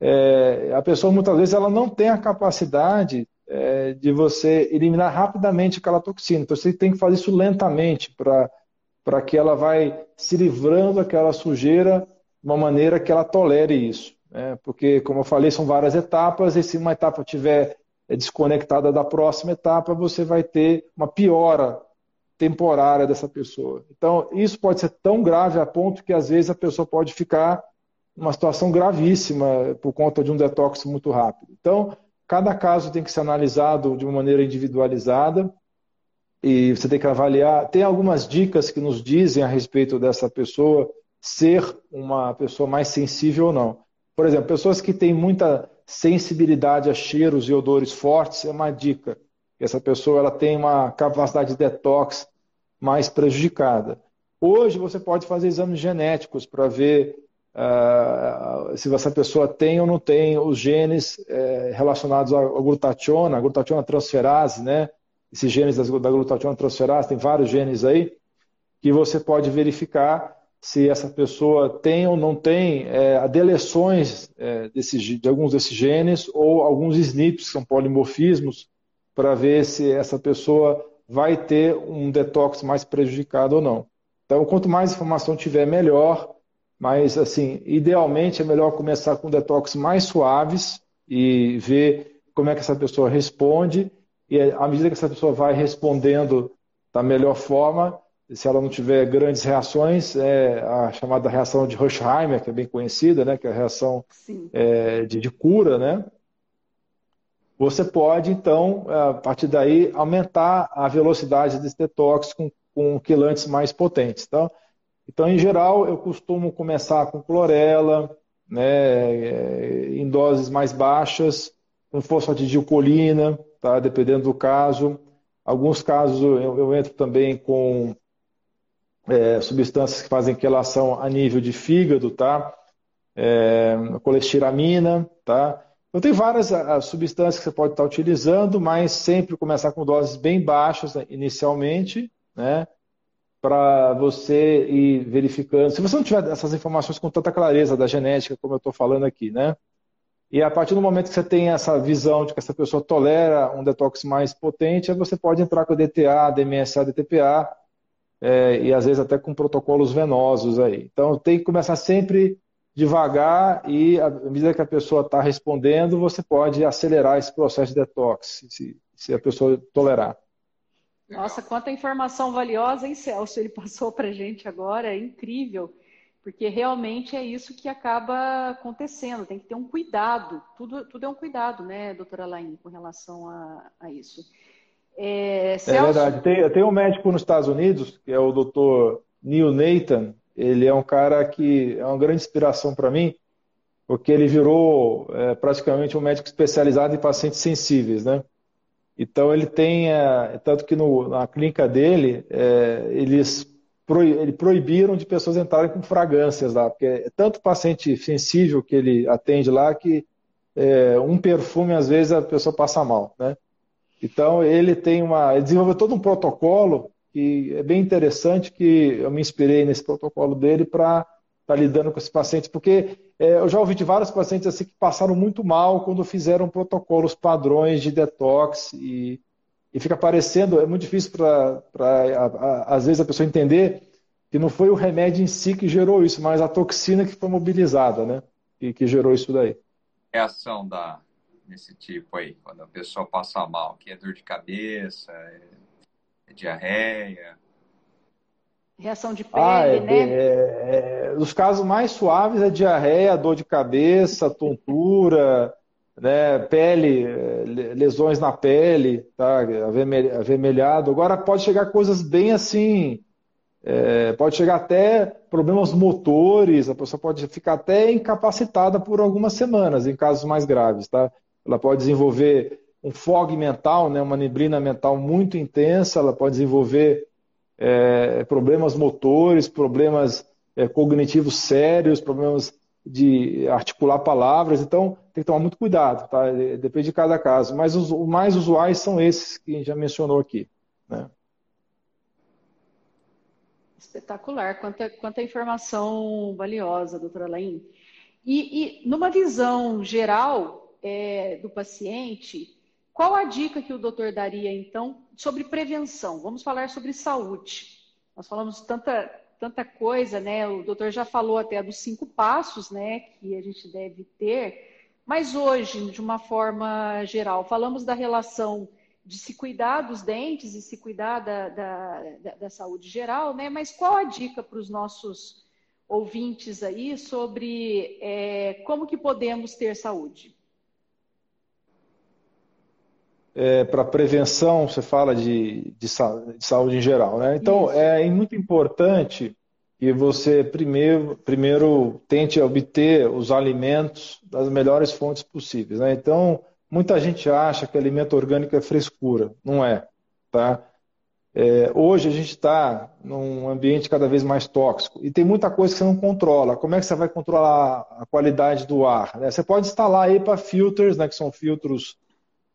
é, a pessoa muitas vezes ela não tem a capacidade é, de você eliminar rapidamente aquela toxina. Então você tem que fazer isso lentamente para que ela vai se livrando daquela sujeira de uma maneira que ela tolere isso. Né? Porque, como eu falei, são várias etapas, e se uma etapa estiver desconectada da próxima etapa, você vai ter uma piora temporária dessa pessoa. Então, isso pode ser tão grave a ponto que às vezes a pessoa pode ficar uma situação gravíssima por conta de um detox muito rápido. Então, cada caso tem que ser analisado de uma maneira individualizada e você tem que avaliar. Tem algumas dicas que nos dizem a respeito dessa pessoa ser uma pessoa mais sensível ou não. Por exemplo, pessoas que têm muita sensibilidade a cheiros e odores fortes é uma dica. Essa pessoa ela tem uma capacidade de detox mais prejudicada. Hoje você pode fazer exames genéticos para ver Uh, se essa pessoa tem ou não tem os genes é, relacionados à glutationa, a glutationa transferase, né? Esses genes da, da glutationa transferase, tem vários genes aí, que você pode verificar se essa pessoa tem ou não tem é, deleções é, desse, de alguns desses genes ou alguns SNPs, que são polimorfismos, para ver se essa pessoa vai ter um detox mais prejudicado ou não. Então, quanto mais informação tiver, melhor mas, assim, idealmente é melhor começar com detox mais suaves e ver como é que essa pessoa responde. E à medida que essa pessoa vai respondendo da melhor forma, se ela não tiver grandes reações, é a chamada reação de Rushheimer, que é bem conhecida, né, que é a reação é, de, de, cura, né? Você pode, então, a partir daí, aumentar a velocidade desse detox com, com quilantes mais potentes. Então, então, em geral, eu costumo começar com clorela, né, é, em doses mais baixas, com fosfatidilcolina, tá, dependendo do caso. Alguns casos eu, eu entro também com é, substâncias que fazem quelação a nível de fígado, tá? É, colestiramina, tá? Então tem várias substâncias que você pode estar utilizando, mas sempre começar com doses bem baixas né, inicialmente, né? para você ir verificando. Se você não tiver essas informações com tanta clareza da genética, como eu estou falando aqui, né? E a partir do momento que você tem essa visão de que essa pessoa tolera um detox mais potente, aí você pode entrar com DTA, DMSA, DTPA, é, e às vezes até com protocolos venosos aí. Então tem que começar sempre devagar e à medida que a pessoa está respondendo, você pode acelerar esse processo de detox, se, se a pessoa tolerar. Nossa, quanta informação valiosa, hein, Celso? Ele passou para gente agora, é incrível, porque realmente é isso que acaba acontecendo, tem que ter um cuidado, tudo, tudo é um cuidado, né, doutora Laine, com relação a, a isso. É, Celso... é verdade, tem, tem um médico nos Estados Unidos, que é o doutor Neil Nathan, ele é um cara que é uma grande inspiração para mim, porque ele virou é, praticamente um médico especializado em pacientes sensíveis, né? Então ele tem, é, tanto que no, na clínica dele, é, eles ele proibiram de pessoas entrarem com fragrâncias lá, porque é tanto paciente sensível que ele atende lá que é, um perfume às vezes a pessoa passa mal, né? Então ele tem uma, ele desenvolveu todo um protocolo que é bem interessante que eu me inspirei nesse protocolo dele para estar tá lidando com esses pacientes, porque é, eu já ouvi de vários pacientes assim que passaram muito mal quando fizeram protocolos padrões de detox e, e fica parecendo, é muito difícil para, às vezes, a pessoa entender que não foi o remédio em si que gerou isso, mas a toxina que foi mobilizada, né? E que gerou isso daí. Reação da, desse tipo aí, quando a pessoa passa mal, que é dor de cabeça, é diarreia. Reação de pele, ah, é, né? É, é, os casos mais suaves é diarreia, dor de cabeça, tontura, né, pele, é, lesões na pele, tá, avermelhado. Agora pode chegar coisas bem assim, é, pode chegar até problemas motores, a pessoa pode ficar até incapacitada por algumas semanas, em casos mais graves, tá? Ela pode desenvolver um fog mental, né, uma neblina mental muito intensa, ela pode desenvolver é, problemas motores, problemas é, cognitivos sérios, problemas de articular palavras, então tem que tomar muito cuidado, tá? Depende de cada caso. Mas os, mais usuais são esses que a gente já mencionou aqui. Né? Espetacular, quanta, quanta informação valiosa, doutora Lain. E, e numa visão geral é, do paciente, qual a dica que o doutor daria, então, sobre prevenção? Vamos falar sobre saúde. Nós falamos tanta, tanta coisa, né? O doutor já falou até dos cinco passos, né, que a gente deve ter. Mas hoje, de uma forma geral, falamos da relação de se cuidar dos dentes e se cuidar da, da, da, da saúde geral, né? Mas qual a dica para os nossos ouvintes aí sobre é, como que podemos ter saúde? É, para prevenção, você fala de, de, de, saúde em geral, né? Então, Isso. é muito importante que você primeiro, primeiro tente obter os alimentos das melhores fontes possíveis, né? Então, muita gente acha que alimento orgânico é frescura. Não é, tá? É, hoje a gente está num ambiente cada vez mais tóxico e tem muita coisa que você não controla. Como é que você vai controlar a qualidade do ar? Né? Você pode instalar para filters, né, que são filtros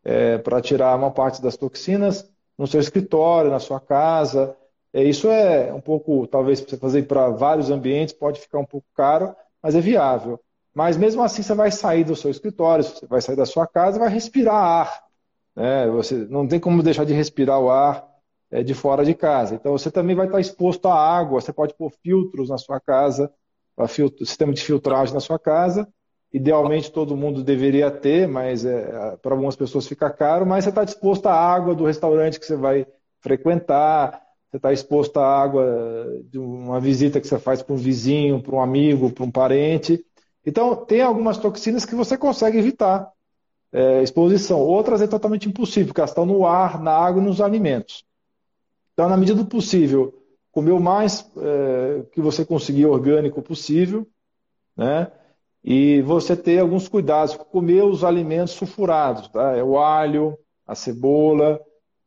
é, para tirar uma parte das toxinas no seu escritório, na sua casa. É, isso é um pouco, talvez, você fazer para vários ambientes, pode ficar um pouco caro, mas é viável. Mas mesmo assim, você vai sair do seu escritório, você vai sair da sua casa, vai respirar ar. Né? Você não tem como deixar de respirar o ar é, de fora de casa. Então, você também vai estar exposto à água. Você pode pôr filtros na sua casa, sistema de filtragem na sua casa, Idealmente todo mundo deveria ter, mas é, para algumas pessoas fica caro. Mas você está disposto à água do restaurante que você vai frequentar, você está exposto à água de uma visita que você faz para um vizinho, para um amigo, para um parente. Então, tem algumas toxinas que você consegue evitar é, exposição. Outras é totalmente impossível, porque elas estão no ar, na água e nos alimentos. Então, na medida do possível, comer o mais é, que você conseguir orgânico possível, né? E você ter alguns cuidados, comer os alimentos sulfurados, tá? É o alho, a cebola,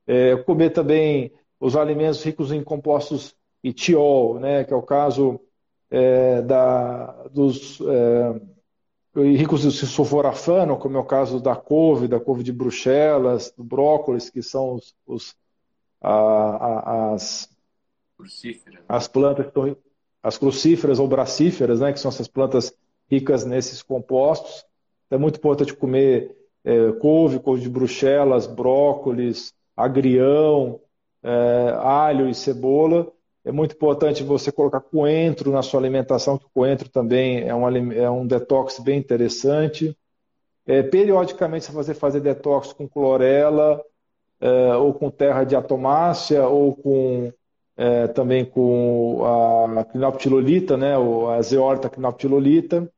é, comer também os alimentos ricos em compostos etiol, né? Que é o caso é, da, dos é, ricos em sulforafano, como é o caso da couve, da couve de Bruxelas, do brócolis, que são os, os a, a, as, as plantas, as crucíferas ou bracíferas, né? Que são essas plantas ricas nesses compostos. é muito importante comer é, couve, couve de bruxelas, brócolis, agrião, é, alho e cebola. É muito importante você colocar coentro na sua alimentação, que o coentro também é um, é um detox bem interessante. É, periodicamente você fazer, fazer detox com clorela, é, ou com terra de atomácea, ou com é, também com a quinoptilolita, né, a zeorta quinoptilolita.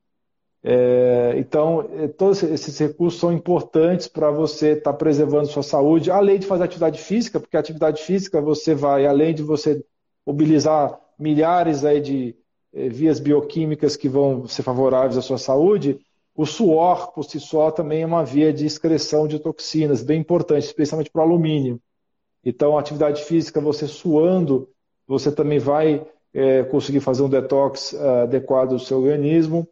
É, então, é, todos esses recursos são importantes para você estar tá preservando sua saúde, além de fazer atividade física, porque atividade física você vai, além de você mobilizar milhares aí de é, vias bioquímicas que vão ser favoráveis à sua saúde, o suor, por si só, também é uma via de excreção de toxinas, bem importante, especialmente para o alumínio. Então, atividade física, você suando, você também vai é, conseguir fazer um detox uh, adequado do seu organismo.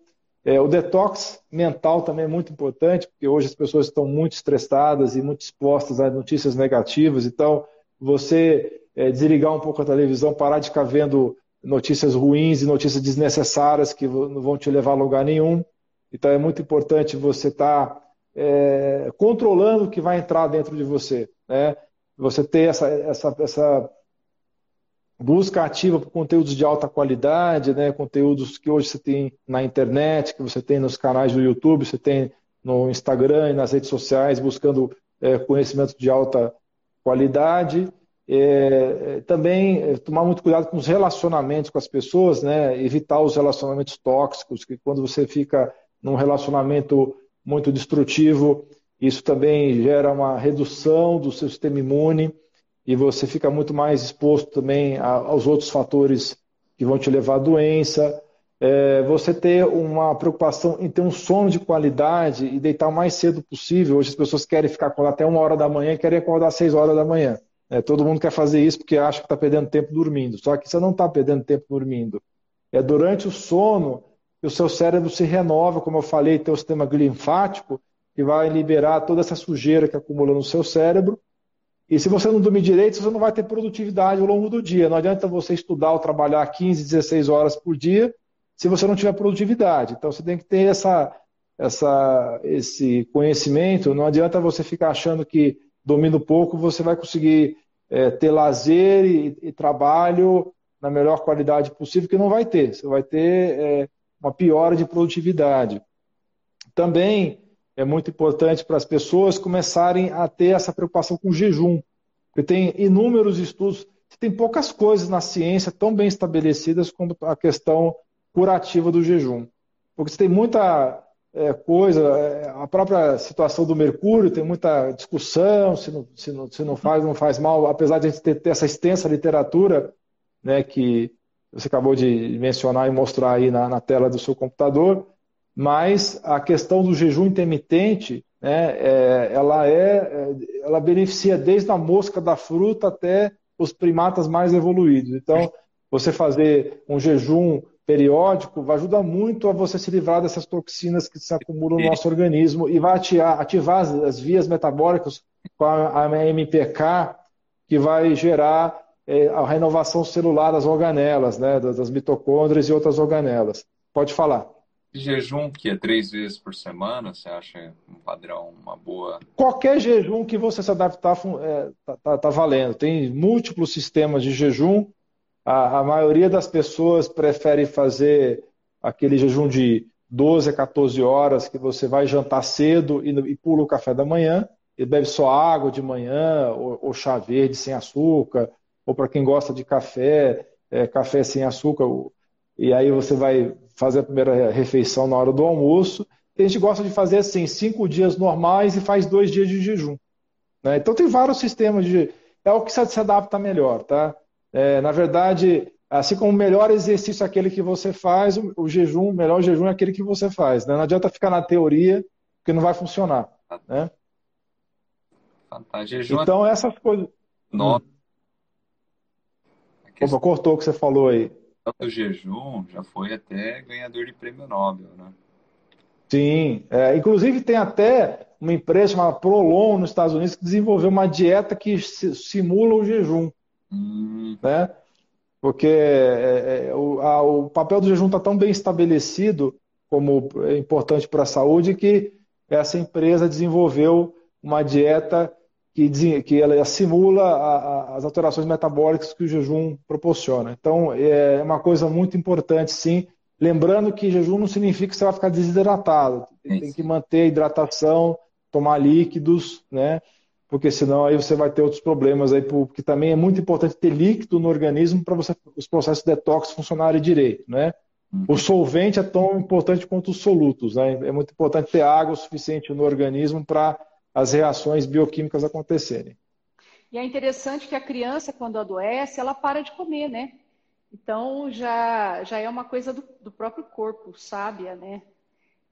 É, o detox mental também é muito importante, porque hoje as pessoas estão muito estressadas e muito expostas a notícias negativas. Então, você é, desligar um pouco a televisão, parar de ficar vendo notícias ruins e notícias desnecessárias que não vão te levar a lugar nenhum. Então, é muito importante você estar tá, é, controlando o que vai entrar dentro de você. Né? Você ter essa, essa, essa busca ativa por conteúdos de alta qualidade, né? conteúdos que hoje você tem na internet, que você tem nos canais do YouTube, você tem no Instagram e nas redes sociais, buscando é, conhecimento de alta qualidade. É, também é, tomar muito cuidado com os relacionamentos com as pessoas, né? evitar os relacionamentos tóxicos, que quando você fica num relacionamento muito destrutivo, isso também gera uma redução do seu sistema imune e você fica muito mais exposto também aos outros fatores que vão te levar à doença. É, você ter uma preocupação em ter um sono de qualidade e deitar o mais cedo possível. Hoje as pessoas querem ficar até uma hora da manhã e querem acordar às seis horas da manhã. É, todo mundo quer fazer isso porque acha que está perdendo tempo dormindo. Só que você não está perdendo tempo dormindo. É durante o sono que o seu cérebro se renova, como eu falei, tem o sistema linfático que vai liberar toda essa sujeira que acumula no seu cérebro e se você não dormir direito, você não vai ter produtividade ao longo do dia. Não adianta você estudar ou trabalhar 15, 16 horas por dia se você não tiver produtividade. Então você tem que ter essa, essa, esse conhecimento. Não adianta você ficar achando que dormindo pouco você vai conseguir é, ter lazer e, e, trabalho na melhor qualidade possível, que não vai ter. Você vai ter é, uma piora de produtividade. Também é muito importante para as pessoas começarem a ter essa preocupação com jejum. Porque tem inúmeros estudos, tem poucas coisas na ciência tão bem estabelecidas como a questão curativa do jejum. Porque tem muita é, coisa, é, a própria situação do mercúrio, tem muita discussão se não, se não, se não faz não faz mal, apesar de a gente ter, ter essa extensa literatura né, que você acabou de mencionar e mostrar aí na, na tela do seu computador, mas a questão do jejum intermitente, né, é, ela, é, é, ela beneficia desde a mosca da fruta até os primatas mais evoluídos. Então, você fazer um jejum periódico vai ajudar muito a você se livrar dessas toxinas que se acumulam no nosso organismo e vai ativar, ativar as, as, vias metabólicas com a, a, MPK, que vai gerar é, a renovação celular das organelas, né, das, das mitocôndrias e outras organelas. Pode falar jejum que é três vezes por semana, você acha um padrão, uma boa? Qualquer jejum que você se adaptar é, tá, tá, tá, valendo. Tem múltiplos sistemas de jejum. A, a, maioria das pessoas prefere fazer aquele jejum de 12 a 14 horas, que você vai jantar cedo e, e pula o café da manhã, e bebe só água de manhã, ou, ou chá verde sem açúcar, ou para quem gosta de café, é, café sem açúcar, e aí você vai fazer a primeira refeição na hora do almoço. a gente gosta de fazer assim, cinco dias normais e faz dois dias de jejum. Né? Então tem vários sistemas de. É o que se adapta melhor, tá? É, na verdade, assim como o melhor exercício é aquele que você faz, o, o jejum, o melhor jejum é aquele que você faz. Né? Não adianta ficar na teoria, porque não vai funcionar. Né? Jejum é então, essas coisas. Nossa. Hum. Opa, cortou o que você falou aí do jejum já foi até ganhador de prêmio Nobel, né? Sim, é, inclusive tem até uma empresa chamada Prolon nos Estados Unidos que desenvolveu uma dieta que simula o jejum, hum. né? Porque é, é, o, a, o, papel do jejum está tão bem estabelecido como é importante para a saúde que essa empresa desenvolveu uma dieta que, que ela simula a, a, as alterações metabólicas que o jejum proporciona. Então, é uma coisa muito importante, sim. Lembrando que jejum não significa que você vai ficar desidratado. Tem que manter a hidratação, tomar líquidos, né? Porque senão aí você vai ter outros problemas aí, porque também é muito importante ter líquido no organismo para os processos de detox funcionarem direito, né? Uhum. O solvente é tão importante quanto os solutos, né? É muito importante ter água suficiente no organismo para as reações bioquímicas acontecerem. E é interessante que a criança, quando adoece, ela para de comer, né? Então já, já é uma coisa do, do próprio corpo, sábia, né?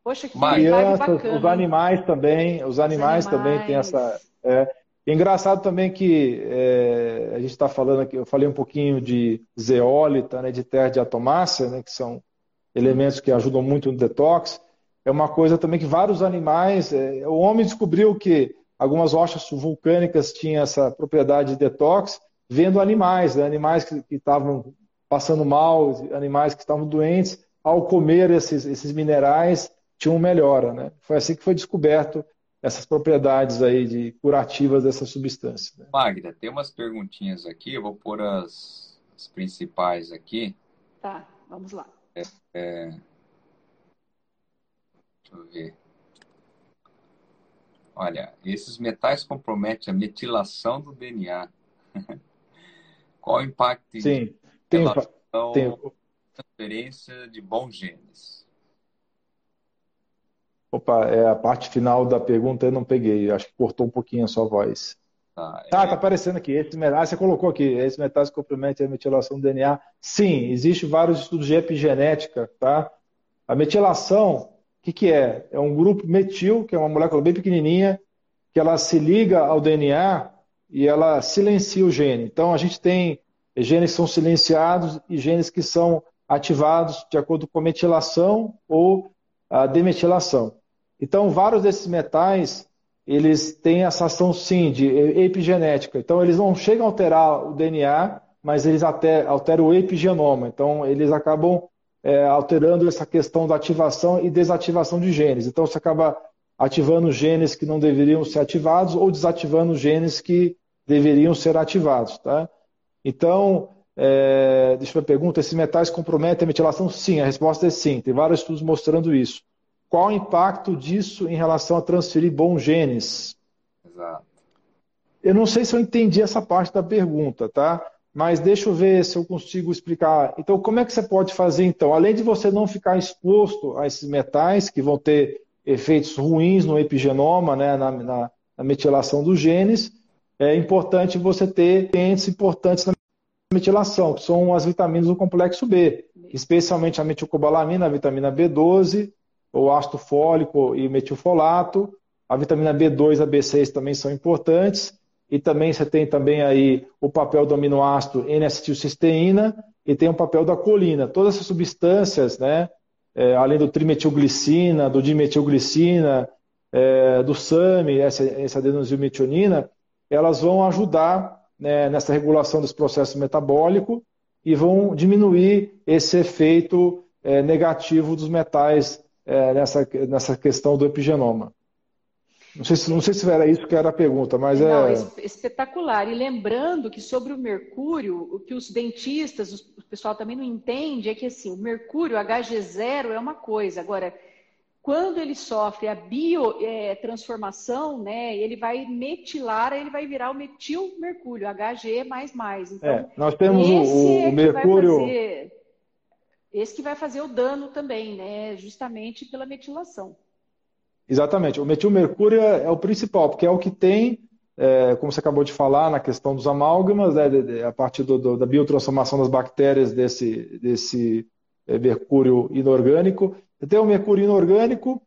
Poxa, que crianças, bacana. Os animais também, os animais, os animais. também têm essa. É, engraçado também que é, a gente está falando aqui, eu falei um pouquinho de zeólita, né, de terra de atomácia, né, que são elementos que ajudam muito no detox é uma coisa também que vários animais. É, o homem descobriu que algumas rochas vulcânicas tinham essa propriedade de detox, vendo animais, né? animais que estavam passando mal, animais que estavam doentes, ao comer esses, esses minerais, tinham melhora. Né? Foi assim que foi descoberto essas propriedades aí de curativas dessa substância. Né? Magda, tem umas perguntinhas aqui, eu vou pôr as, as principais aqui. Tá, vamos lá. É, é... Deixa eu ver. Olha, esses metais comprometem a metilação do DNA. Qual o impacto Sim, tem, tem transferência de bons genes? Opa, é a parte final da pergunta eu não peguei. Acho que cortou um pouquinho a sua voz. Tá, ah, é... tá aparecendo aqui. Esse metal, ah, você colocou aqui. Esse metais comprometem a metilação do DNA. Sim, existe vários estudos de epigenética, tá? A metilação o que, que é? É um grupo metil, que é uma molécula bem pequenininha, que ela se liga ao DNA e ela silencia o gene. Então, a gente tem genes que são silenciados e genes que são ativados de acordo com a metilação ou a demetilação. Então, vários desses metais, eles têm essa ação, sim, de epigenética. Então, eles não chegam a alterar o DNA, mas eles alteram o epigenoma. Então, eles acabam é, alterando essa questão da ativação e desativação de genes. Então, você acaba ativando genes que não deveriam ser ativados ou desativando genes que deveriam ser ativados. Tá? Então, é, deixa eu ver a pergunta: esses metais comprometem a metilação? Sim, a resposta é sim. Tem vários estudos mostrando isso. Qual o impacto disso em relação a transferir bons genes? Exato. Eu não sei se eu entendi essa parte da pergunta, tá? Mas deixa eu ver se eu consigo explicar. Então, como é que você pode fazer, então? Além de você não ficar exposto a esses metais, que vão ter efeitos ruins no epigenoma, né, na, na, na metilação dos genes, é importante você ter entes importantes na metilação, que são as vitaminas do complexo B, especialmente a metilcobalamina, a vitamina B12, o ácido fólico e metilfolato, a vitamina B2 e a B6 também são importantes, e também você tem também aí o papel do aminoácido N-acetilcisteína e tem o papel da colina. Todas essas substâncias, né, é, além do trimetilglicina, do dimetilglicina, é, do SAMI, essa, essa adenosilmetionina, elas vão ajudar né, nessa regulação dos processos metabólicos e vão diminuir esse efeito é, negativo dos metais é, nessa, nessa questão do epigenoma. Não sei, se, não sei se era isso que era a pergunta, mas não, é. Espetacular. E lembrando que sobre o mercúrio, o que os dentistas, o pessoal também não entende é que assim, o mercúrio Hg0 é uma coisa. Agora, quando ele sofre a biotransformação, é, né, ele vai metilar, ele vai virar o metilmercúrio, Hg Então, é, nós temos o, o, é mercúrio. Fazer, esse que vai fazer o dano também, né? Justamente pela metilação. Exatamente. O metilmercúrio é, é o principal, porque é o que tem, é, como você acabou de falar, na questão dos amálgamas, né, de, de, a partir do, do, da biotransformação das bactérias desse, desse é, mercúrio inorgânico. Você tem o mercúrio inorgânico,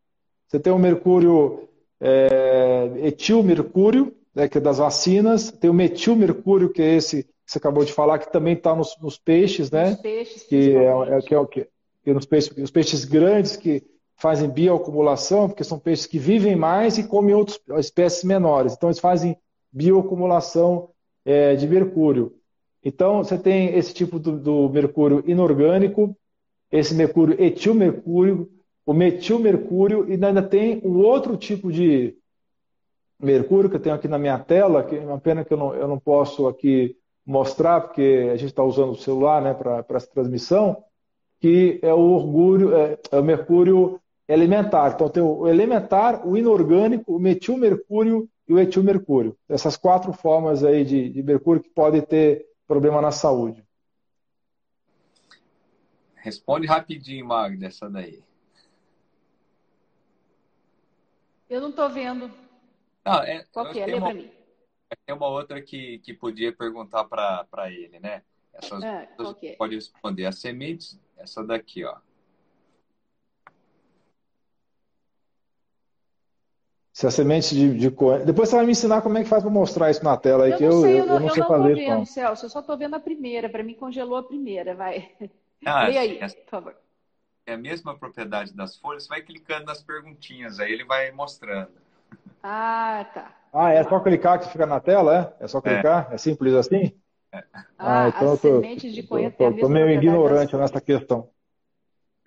você tem o mercúrio é, etilmercúrio, né, que é das vacinas, tem o metilmercúrio, que é esse que você acabou de falar, que também está nos, nos, peixes, né? Peixes, que é, é, que é o que, que nos peixes, os peixes grandes que fazem bioacumulação, porque são peixes que vivem mais e comem outras espécies menores. Então, eles fazem bioacumulação é, de mercúrio. Então, você tem esse tipo do, do, mercúrio inorgânico, esse mercúrio etilmercúrio, o metilmercúrio e ainda tem o outro tipo de mercúrio que eu tenho aqui na minha tela, que é uma pena que eu não, eu não posso aqui mostrar, porque a gente está usando o celular né, para essa transmissão, que é o orgulho, é, é, o mercúrio elementar. Então tem o elementar, o inorgânico, o metilmercúrio e o etilmercúrio. Essas quatro formas aí de, de mercúrio que podem ter problema na saúde. Responde rapidinho, Magda, essa daí. Eu não estou vendo. Não, é, Qual que é? Lê para mim. Tem uma outra que, que podia perguntar para ele, né? Essas é, é? pode responder. As sementes, essa daqui, ó. Se a semente de, de Depois você vai me ensinar como é que faz para mostrar isso na tela aí, eu que eu, sei, eu, eu, não sei fazer. Eu não vendo, Celso, eu só estou vendo a primeira. Para mim congelou a primeira, vai. Ah, Lê aí, por favor. É a mesma propriedade das folhas, você vai clicando nas perguntinhas, aí ele vai mostrando. Ah, tá. Ah, é só clicar que fica na tela, é? É só clicar? É, é simples assim? É. Ah, ah, então as eu tô, sementes de coentro tô, tô meio ignorante nessa questão.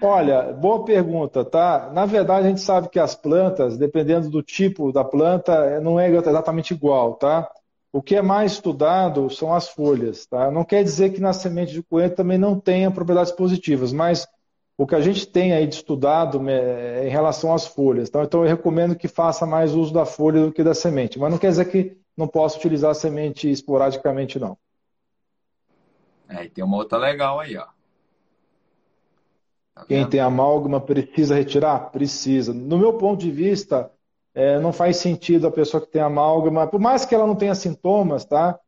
Olha, boa pergunta, tá? Na verdade, a gente sabe que as plantas, dependendo do tipo da planta, não é exatamente igual, tá? O que é mais estudado são as folhas, tá? Não quer dizer que na semente de coentro também não tenha propriedades positivas, mas o que a gente tem aí de estudado né, é em relação às folhas. Tá? Então, eu recomendo que faça mais uso da folha do que da semente. Mas não quer dizer que não possa utilizar a semente esporadicamente, não. É, e tem uma outra legal aí, ó. Tá Quem tem amálgama precisa retirar? Precisa. No meu ponto de vista, é, não faz sentido a pessoa que tem amálgama, por mais que ela não tenha sintomas, tá?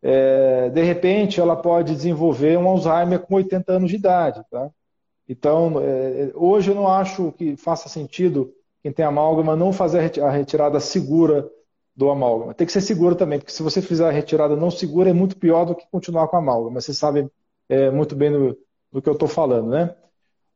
É, de repente ela pode desenvolver um Alzheimer com 80 anos de idade, tá? Então, é, hoje eu não acho que faça sentido quem tem amálgama não fazer a retirada segura do amálgama. Tem que ser segura também, porque se você fizer a retirada não segura é muito pior do que continuar com a amálgama. Você sabe é, muito bem do, do que eu estou falando, né?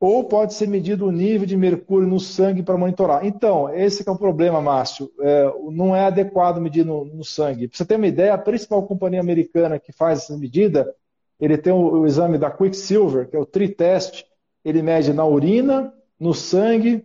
Ou pode ser medido o nível de mercúrio no sangue para monitorar. Então, esse é o problema, Márcio. É, não é adequado medir no, no sangue. Para você ter uma ideia, a principal companhia americana que faz essa medida, ele tem o, o exame da Quicksilver, que é o tri-test, ele mede na urina, no sangue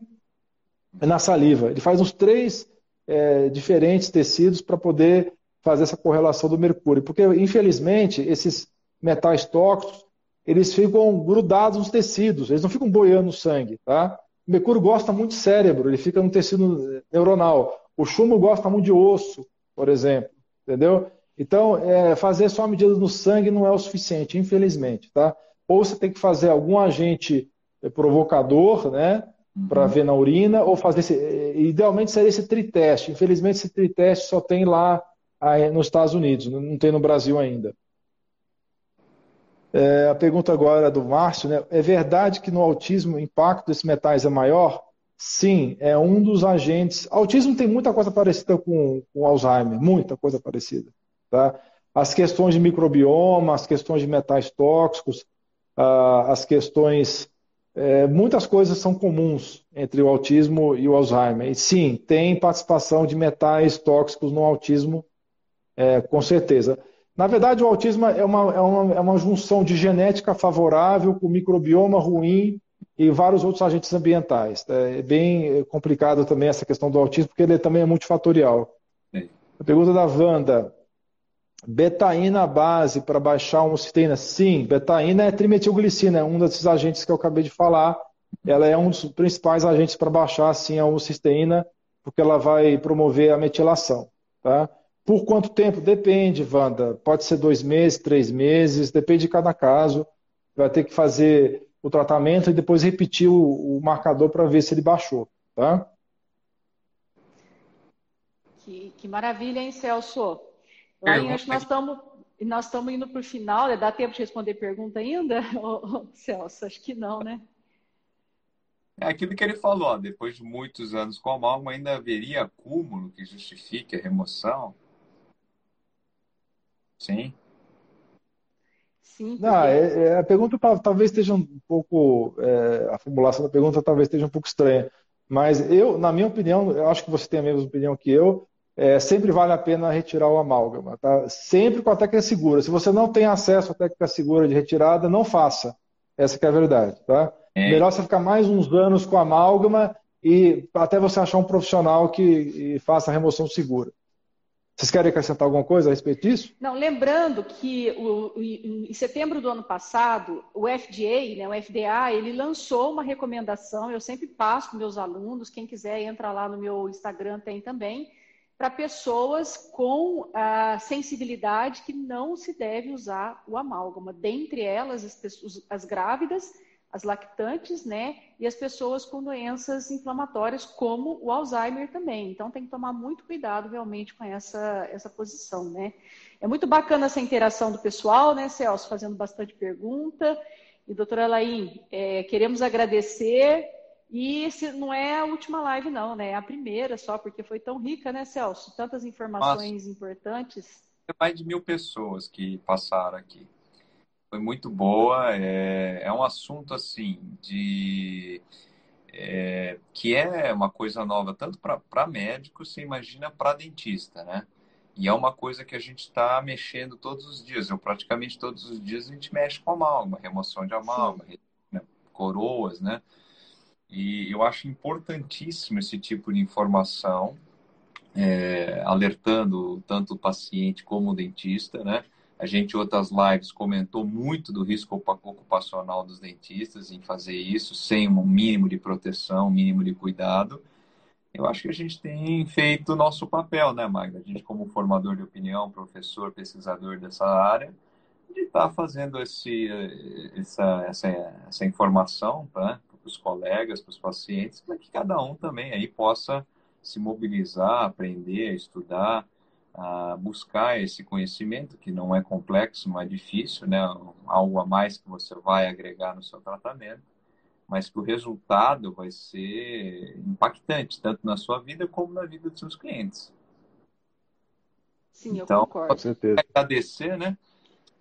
e na saliva. Ele faz uns três é, diferentes tecidos para poder fazer essa correlação do mercúrio. Porque, infelizmente, esses metais tóxicos eles ficam grudados nos tecidos, eles não ficam boiando no sangue, tá? O mercúrio gosta muito de cérebro, ele fica no tecido neuronal. O chumbo gosta muito de osso, por exemplo, entendeu? Então, é, fazer só medida no sangue não é o suficiente, infelizmente, tá? Ou você tem que fazer algum agente provocador, né? Para uhum. ver na urina, ou fazer esse. Idealmente seria esse triteste. Infelizmente, esse triteste só tem lá nos Estados Unidos, não tem no Brasil ainda. É, a pergunta agora é do Márcio, né? É verdade que no autismo o impacto desses metais é maior? Sim, é um dos agentes. Autismo tem muita coisa parecida com, com Alzheimer, muita coisa parecida. Tá? As questões de microbioma, as questões de metais tóxicos, uh, as questões. É, muitas coisas são comuns entre o autismo e o Alzheimer. E sim, tem participação de metais tóxicos no autismo, é, com certeza. Na verdade, o autismo é uma, é uma, é uma junção de genética favorável com microbioma ruim e vários outros agentes ambientais. É bem complicado também essa questão do autismo, porque ele também é multifatorial. A pergunta da Wanda. Betaína base para baixar a homocisteína? Sim, betaína é trimetilglicina, é um desses agentes que eu acabei de falar. Ela é um dos principais agentes para baixar sim, a homocisteína, porque ela vai promover a metilação. Tá? Por quanto tempo? Depende, Wanda. Pode ser dois meses, três meses, depende de cada caso. Vai ter que fazer o tratamento e depois repetir o, o marcador para ver se ele baixou, tá? Que, que maravilha, hein, Celso? Aí, acho que nós estamos nós estamos indo para o final. Dá tempo de responder pergunta ainda, Celso? Acho que não, né? É aquilo que ele falou, depois de muitos anos com a amálgama, ainda haveria acúmulo que justifique a remoção? Sim. Sim. Porque... Não, é, é, a pergunta talvez esteja um pouco. É, a formulação da pergunta talvez esteja um pouco estranha. Mas eu, na minha opinião, eu acho que você tem a mesma opinião que eu. É, sempre vale a pena retirar o amálgama, tá? Sempre com a técnica segura. Se você não tem acesso à técnica segura de retirada, não faça. Essa é a verdade, tá? é. melhor você ficar mais uns anos com amálgama e até você achar um profissional que faça a remoção segura. Vocês querem acrescentar alguma coisa a respeito disso? Não, lembrando que o, em setembro do ano passado, o FDA, né, o FDA, ele lançou uma recomendação, eu sempre passo para meus alunos, quem quiser entra lá no meu Instagram, tem também, para pessoas com a sensibilidade que não se deve usar o amálgama, dentre elas as, as grávidas as lactantes, né? E as pessoas com doenças inflamatórias, como o Alzheimer também. Então, tem que tomar muito cuidado realmente com essa, essa posição, né? É muito bacana essa interação do pessoal, né, Celso? Fazendo bastante pergunta. E, doutora Laim, é, queremos agradecer. E se não é a última live, não, né? É a primeira só, porque foi tão rica, né, Celso? Tantas informações Nossa. importantes. Mais de mil pessoas que passaram aqui foi muito boa. É, é um assunto assim de é, que é uma coisa nova tanto para médico, você imagina para dentista, né? E é uma coisa que a gente está mexendo todos os dias. Eu praticamente todos os dias a gente mexe com amálgama, remoção de amálgama, né? coroas, né? E eu acho importantíssimo esse tipo de informação, é, alertando tanto o paciente como o dentista, né? A gente, em outras lives, comentou muito do risco ocupacional dos dentistas em fazer isso sem um mínimo de proteção, mínimo de cuidado. Eu acho que a gente tem feito o nosso papel, né, Magda? A gente, como formador de opinião, professor, pesquisador dessa área, de estar tá fazendo esse, essa, essa, essa informação né, para os colegas, para os pacientes, para que cada um também aí possa se mobilizar, aprender, estudar, a buscar esse conhecimento, que não é complexo, não é difícil, né? algo a mais que você vai agregar no seu tratamento, mas que o resultado vai ser impactante, tanto na sua vida como na vida dos seus clientes. Sim, então, eu concordo. Com certeza. Agradecer né,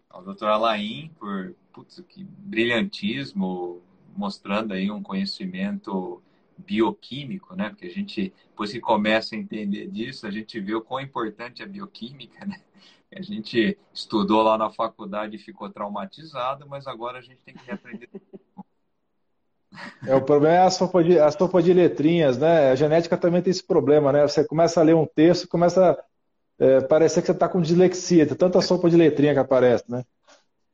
ao doutor Alain por putz, que brilhantismo, mostrando aí um conhecimento bioquímico, né? Porque a gente, depois que começa a entender disso, a gente vê o quão importante é a bioquímica, né? A gente estudou lá na faculdade e ficou traumatizado, mas agora a gente tem que reaprender. É, o problema é a sopa, de, a sopa de letrinhas, né? A genética também tem esse problema, né? Você começa a ler um texto, começa a é, parecer que você está com dislexia, tem tanta sopa de letrinha que aparece, né?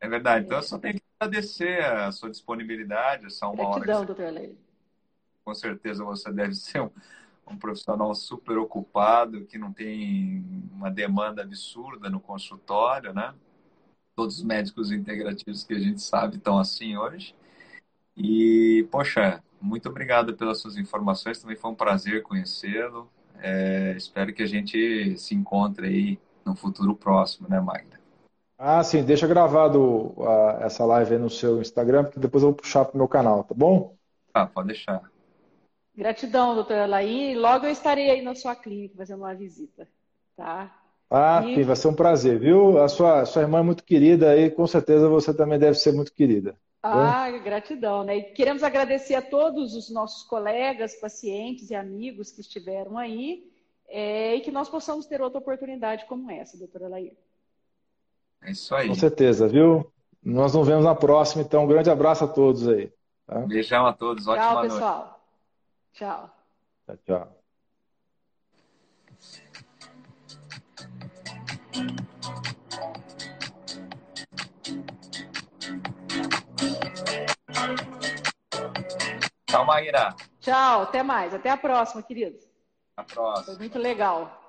É verdade. Então eu só tenho que agradecer a sua disponibilidade, essa uma Gratidão, hora. Gratidão, doutor Leite com certeza você deve ser um, um profissional super ocupado, que não tem uma demanda absurda no consultório, né? Todos os médicos integrativos que a gente sabe estão assim hoje. E, poxa, muito obrigado pelas suas informações, também foi um prazer conhecê-lo. É, espero que a gente se encontre aí no futuro próximo, né, Magda? Ah, sim, deixa gravado uh, essa live aí no seu Instagram, porque depois eu vou puxar para o meu canal, tá bom? Ah, pode deixar. Gratidão, doutora Laí. Logo eu estarei aí na sua clínica fazendo uma visita, tá? Ah, e... sim, vai ser um prazer, viu? A sua, sua irmã é muito querida e com certeza você também deve ser muito querida. Ah, gratidão, né? E queremos agradecer a todos os nossos colegas, pacientes e amigos que estiveram aí é, e que nós possamos ter outra oportunidade como essa, doutora Laí. É isso aí. Com certeza, viu? Nós nos vemos na próxima, então um grande abraço a todos aí. Tá? Beijão a todos, ótima Tchau, noite. pessoal. Tchau. Tchau, tchau. Tchau, Maíra. Tchau, até mais. Até a próxima, queridos. Até a próxima. Foi muito legal.